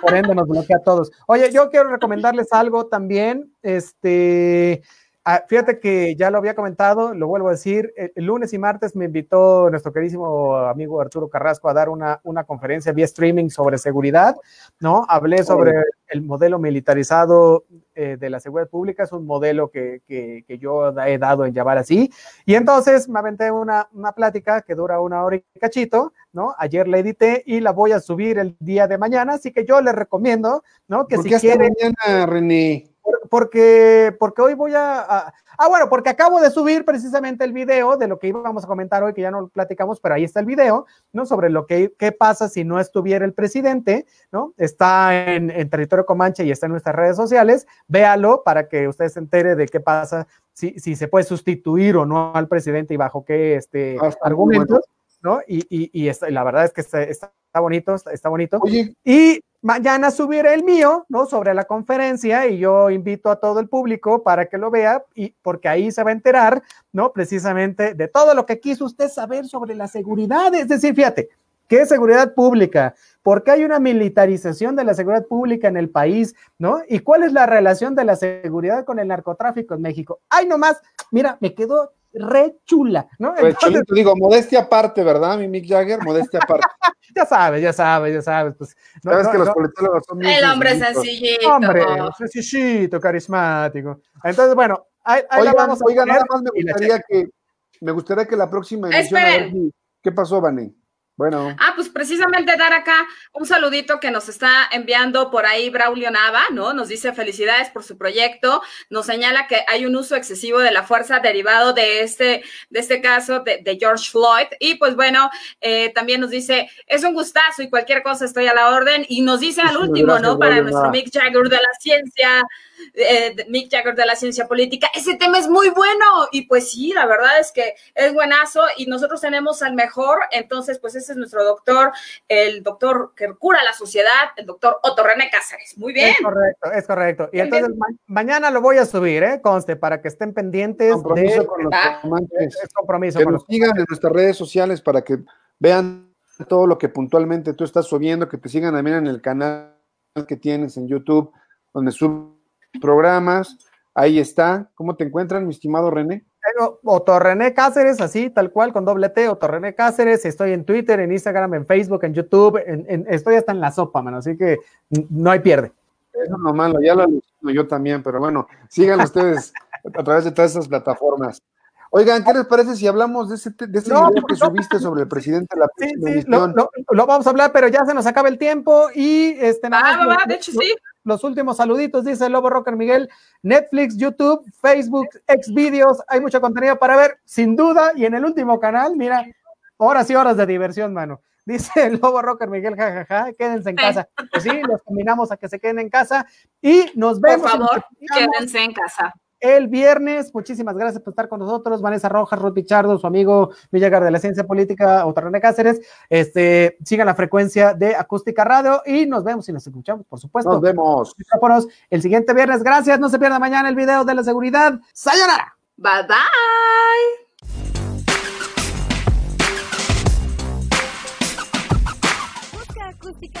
Por ende nos bloquea a todos. Oye, yo quiero recomendarles algo también, este, Ah, fíjate que ya lo había comentado, lo vuelvo a decir, el, lunes y martes me invitó nuestro queridísimo amigo Arturo Carrasco a dar una, una conferencia vía streaming sobre seguridad, ¿no? Hablé sobre el modelo militarizado eh, de la seguridad pública, es un modelo que, que, que, yo he dado en llamar así, y entonces me aventé una, una plática que dura una hora y cachito, ¿no? Ayer la edité y la voy a subir el día de mañana, así que yo les recomiendo, ¿no? Que si quieren... mañana, René? Porque, porque hoy voy a, Ah, bueno, porque acabo de subir precisamente el video de lo que íbamos a comentar hoy, que ya no lo platicamos, pero ahí está el video, ¿no? Sobre lo que qué pasa si no estuviera el presidente, ¿no? Está en, territorio Comanche y está en nuestras redes sociales. Véalo para que usted se entere de qué pasa, si, si se puede sustituir o no al presidente y bajo qué este, ah, argumentos, ¿no? Y, y, la verdad es que está, está bonito, está, bonito. Y Mañana subiré el mío, ¿no? Sobre la conferencia y yo invito a todo el público para que lo vea y porque ahí se va a enterar, ¿no? Precisamente de todo lo que quiso usted saber sobre la seguridad. Es decir, fíjate, ¿qué es seguridad pública? ¿Por qué hay una militarización de la seguridad pública en el país, ¿no? ¿Y cuál es la relación de la seguridad con el narcotráfico en México? Ay, nomás, mira, me quedó re chula, ¿no? Pues digo, modestia aparte, ¿verdad, mi Mick Jagger? Modestia aparte. ya sabes, ya sabes, ya sabes. Pues, Sabes que los politólogos son El hombre sencillito. Hombre, sencillito, carismático. Entonces, bueno, ahí, ahí oigan, vamos a oigan, nada más me gustaría que, me gustaría que la próxima emisión. ¿Qué pasó, Vané? Bueno. Ah, pues precisamente dar acá un saludito que nos está enviando por ahí Braulio Nava, ¿no? Nos dice felicidades por su proyecto, nos señala que hay un uso excesivo de la fuerza derivado de este, de este caso de, George Floyd. Y pues bueno, eh, también nos dice, es un gustazo y cualquier cosa estoy a la orden. Y nos dice al último, ¿no? Para nuestro Mick Jagger de la ciencia, eh, Mick Jagger de la ciencia política. Ese tema es muy bueno y pues sí, la verdad es que es buenazo y nosotros tenemos al mejor, entonces pues ese es nuestro doctor, el doctor que cura la sociedad, el doctor Otto René Cáceres. Muy bien. Es correcto, es correcto. Y entonces mañana lo voy a subir, ¿eh? Conste, para que estén pendientes compromiso de... Con los ah. compromiso que nos sigan en nuestras redes sociales para que vean todo lo que puntualmente tú estás subiendo, que te sigan también en el canal que tienes en YouTube, donde sub programas. Ahí está. ¿Cómo te encuentran, mi estimado René? Otto René Cáceres, así, tal cual, con doble T, Otto René Cáceres. Estoy en Twitter, en Instagram, en Facebook, en YouTube. En, estoy hasta en la sopa, mano. Así que no hay pierde. Eso no malo, ya lo yo también, pero bueno, sigan ustedes a través de todas esas plataformas. Oigan, ¿qué les parece si hablamos de ese, de ese video que subiste sobre el presidente de la sí, sí, lo, lo, vamos a hablar, pero ya se nos acaba el tiempo y este nada ah, de hecho sí. Los últimos saluditos, dice el Lobo Rocker Miguel, Netflix, YouTube, Facebook, Xvideos, hay mucho contenido para ver, sin duda, y en el último canal, mira, horas y horas de diversión, mano. Dice el Lobo Rocker Miguel, jajaja, quédense en casa. Pues sí, los combinamos a que se queden en casa y nos vemos. Por favor, quédense en casa el viernes. Muchísimas gracias por estar con nosotros. Vanessa Rojas, Ruth Pichardo, su amigo Villagar de la Ciencia Política, René Cáceres. Este, sigan la frecuencia de Acústica Radio y nos vemos y nos escuchamos, por supuesto. Nos vemos. El siguiente viernes. Gracias. No se pierda mañana el video de la seguridad. ¡Sayonara! Bye bye. Acústica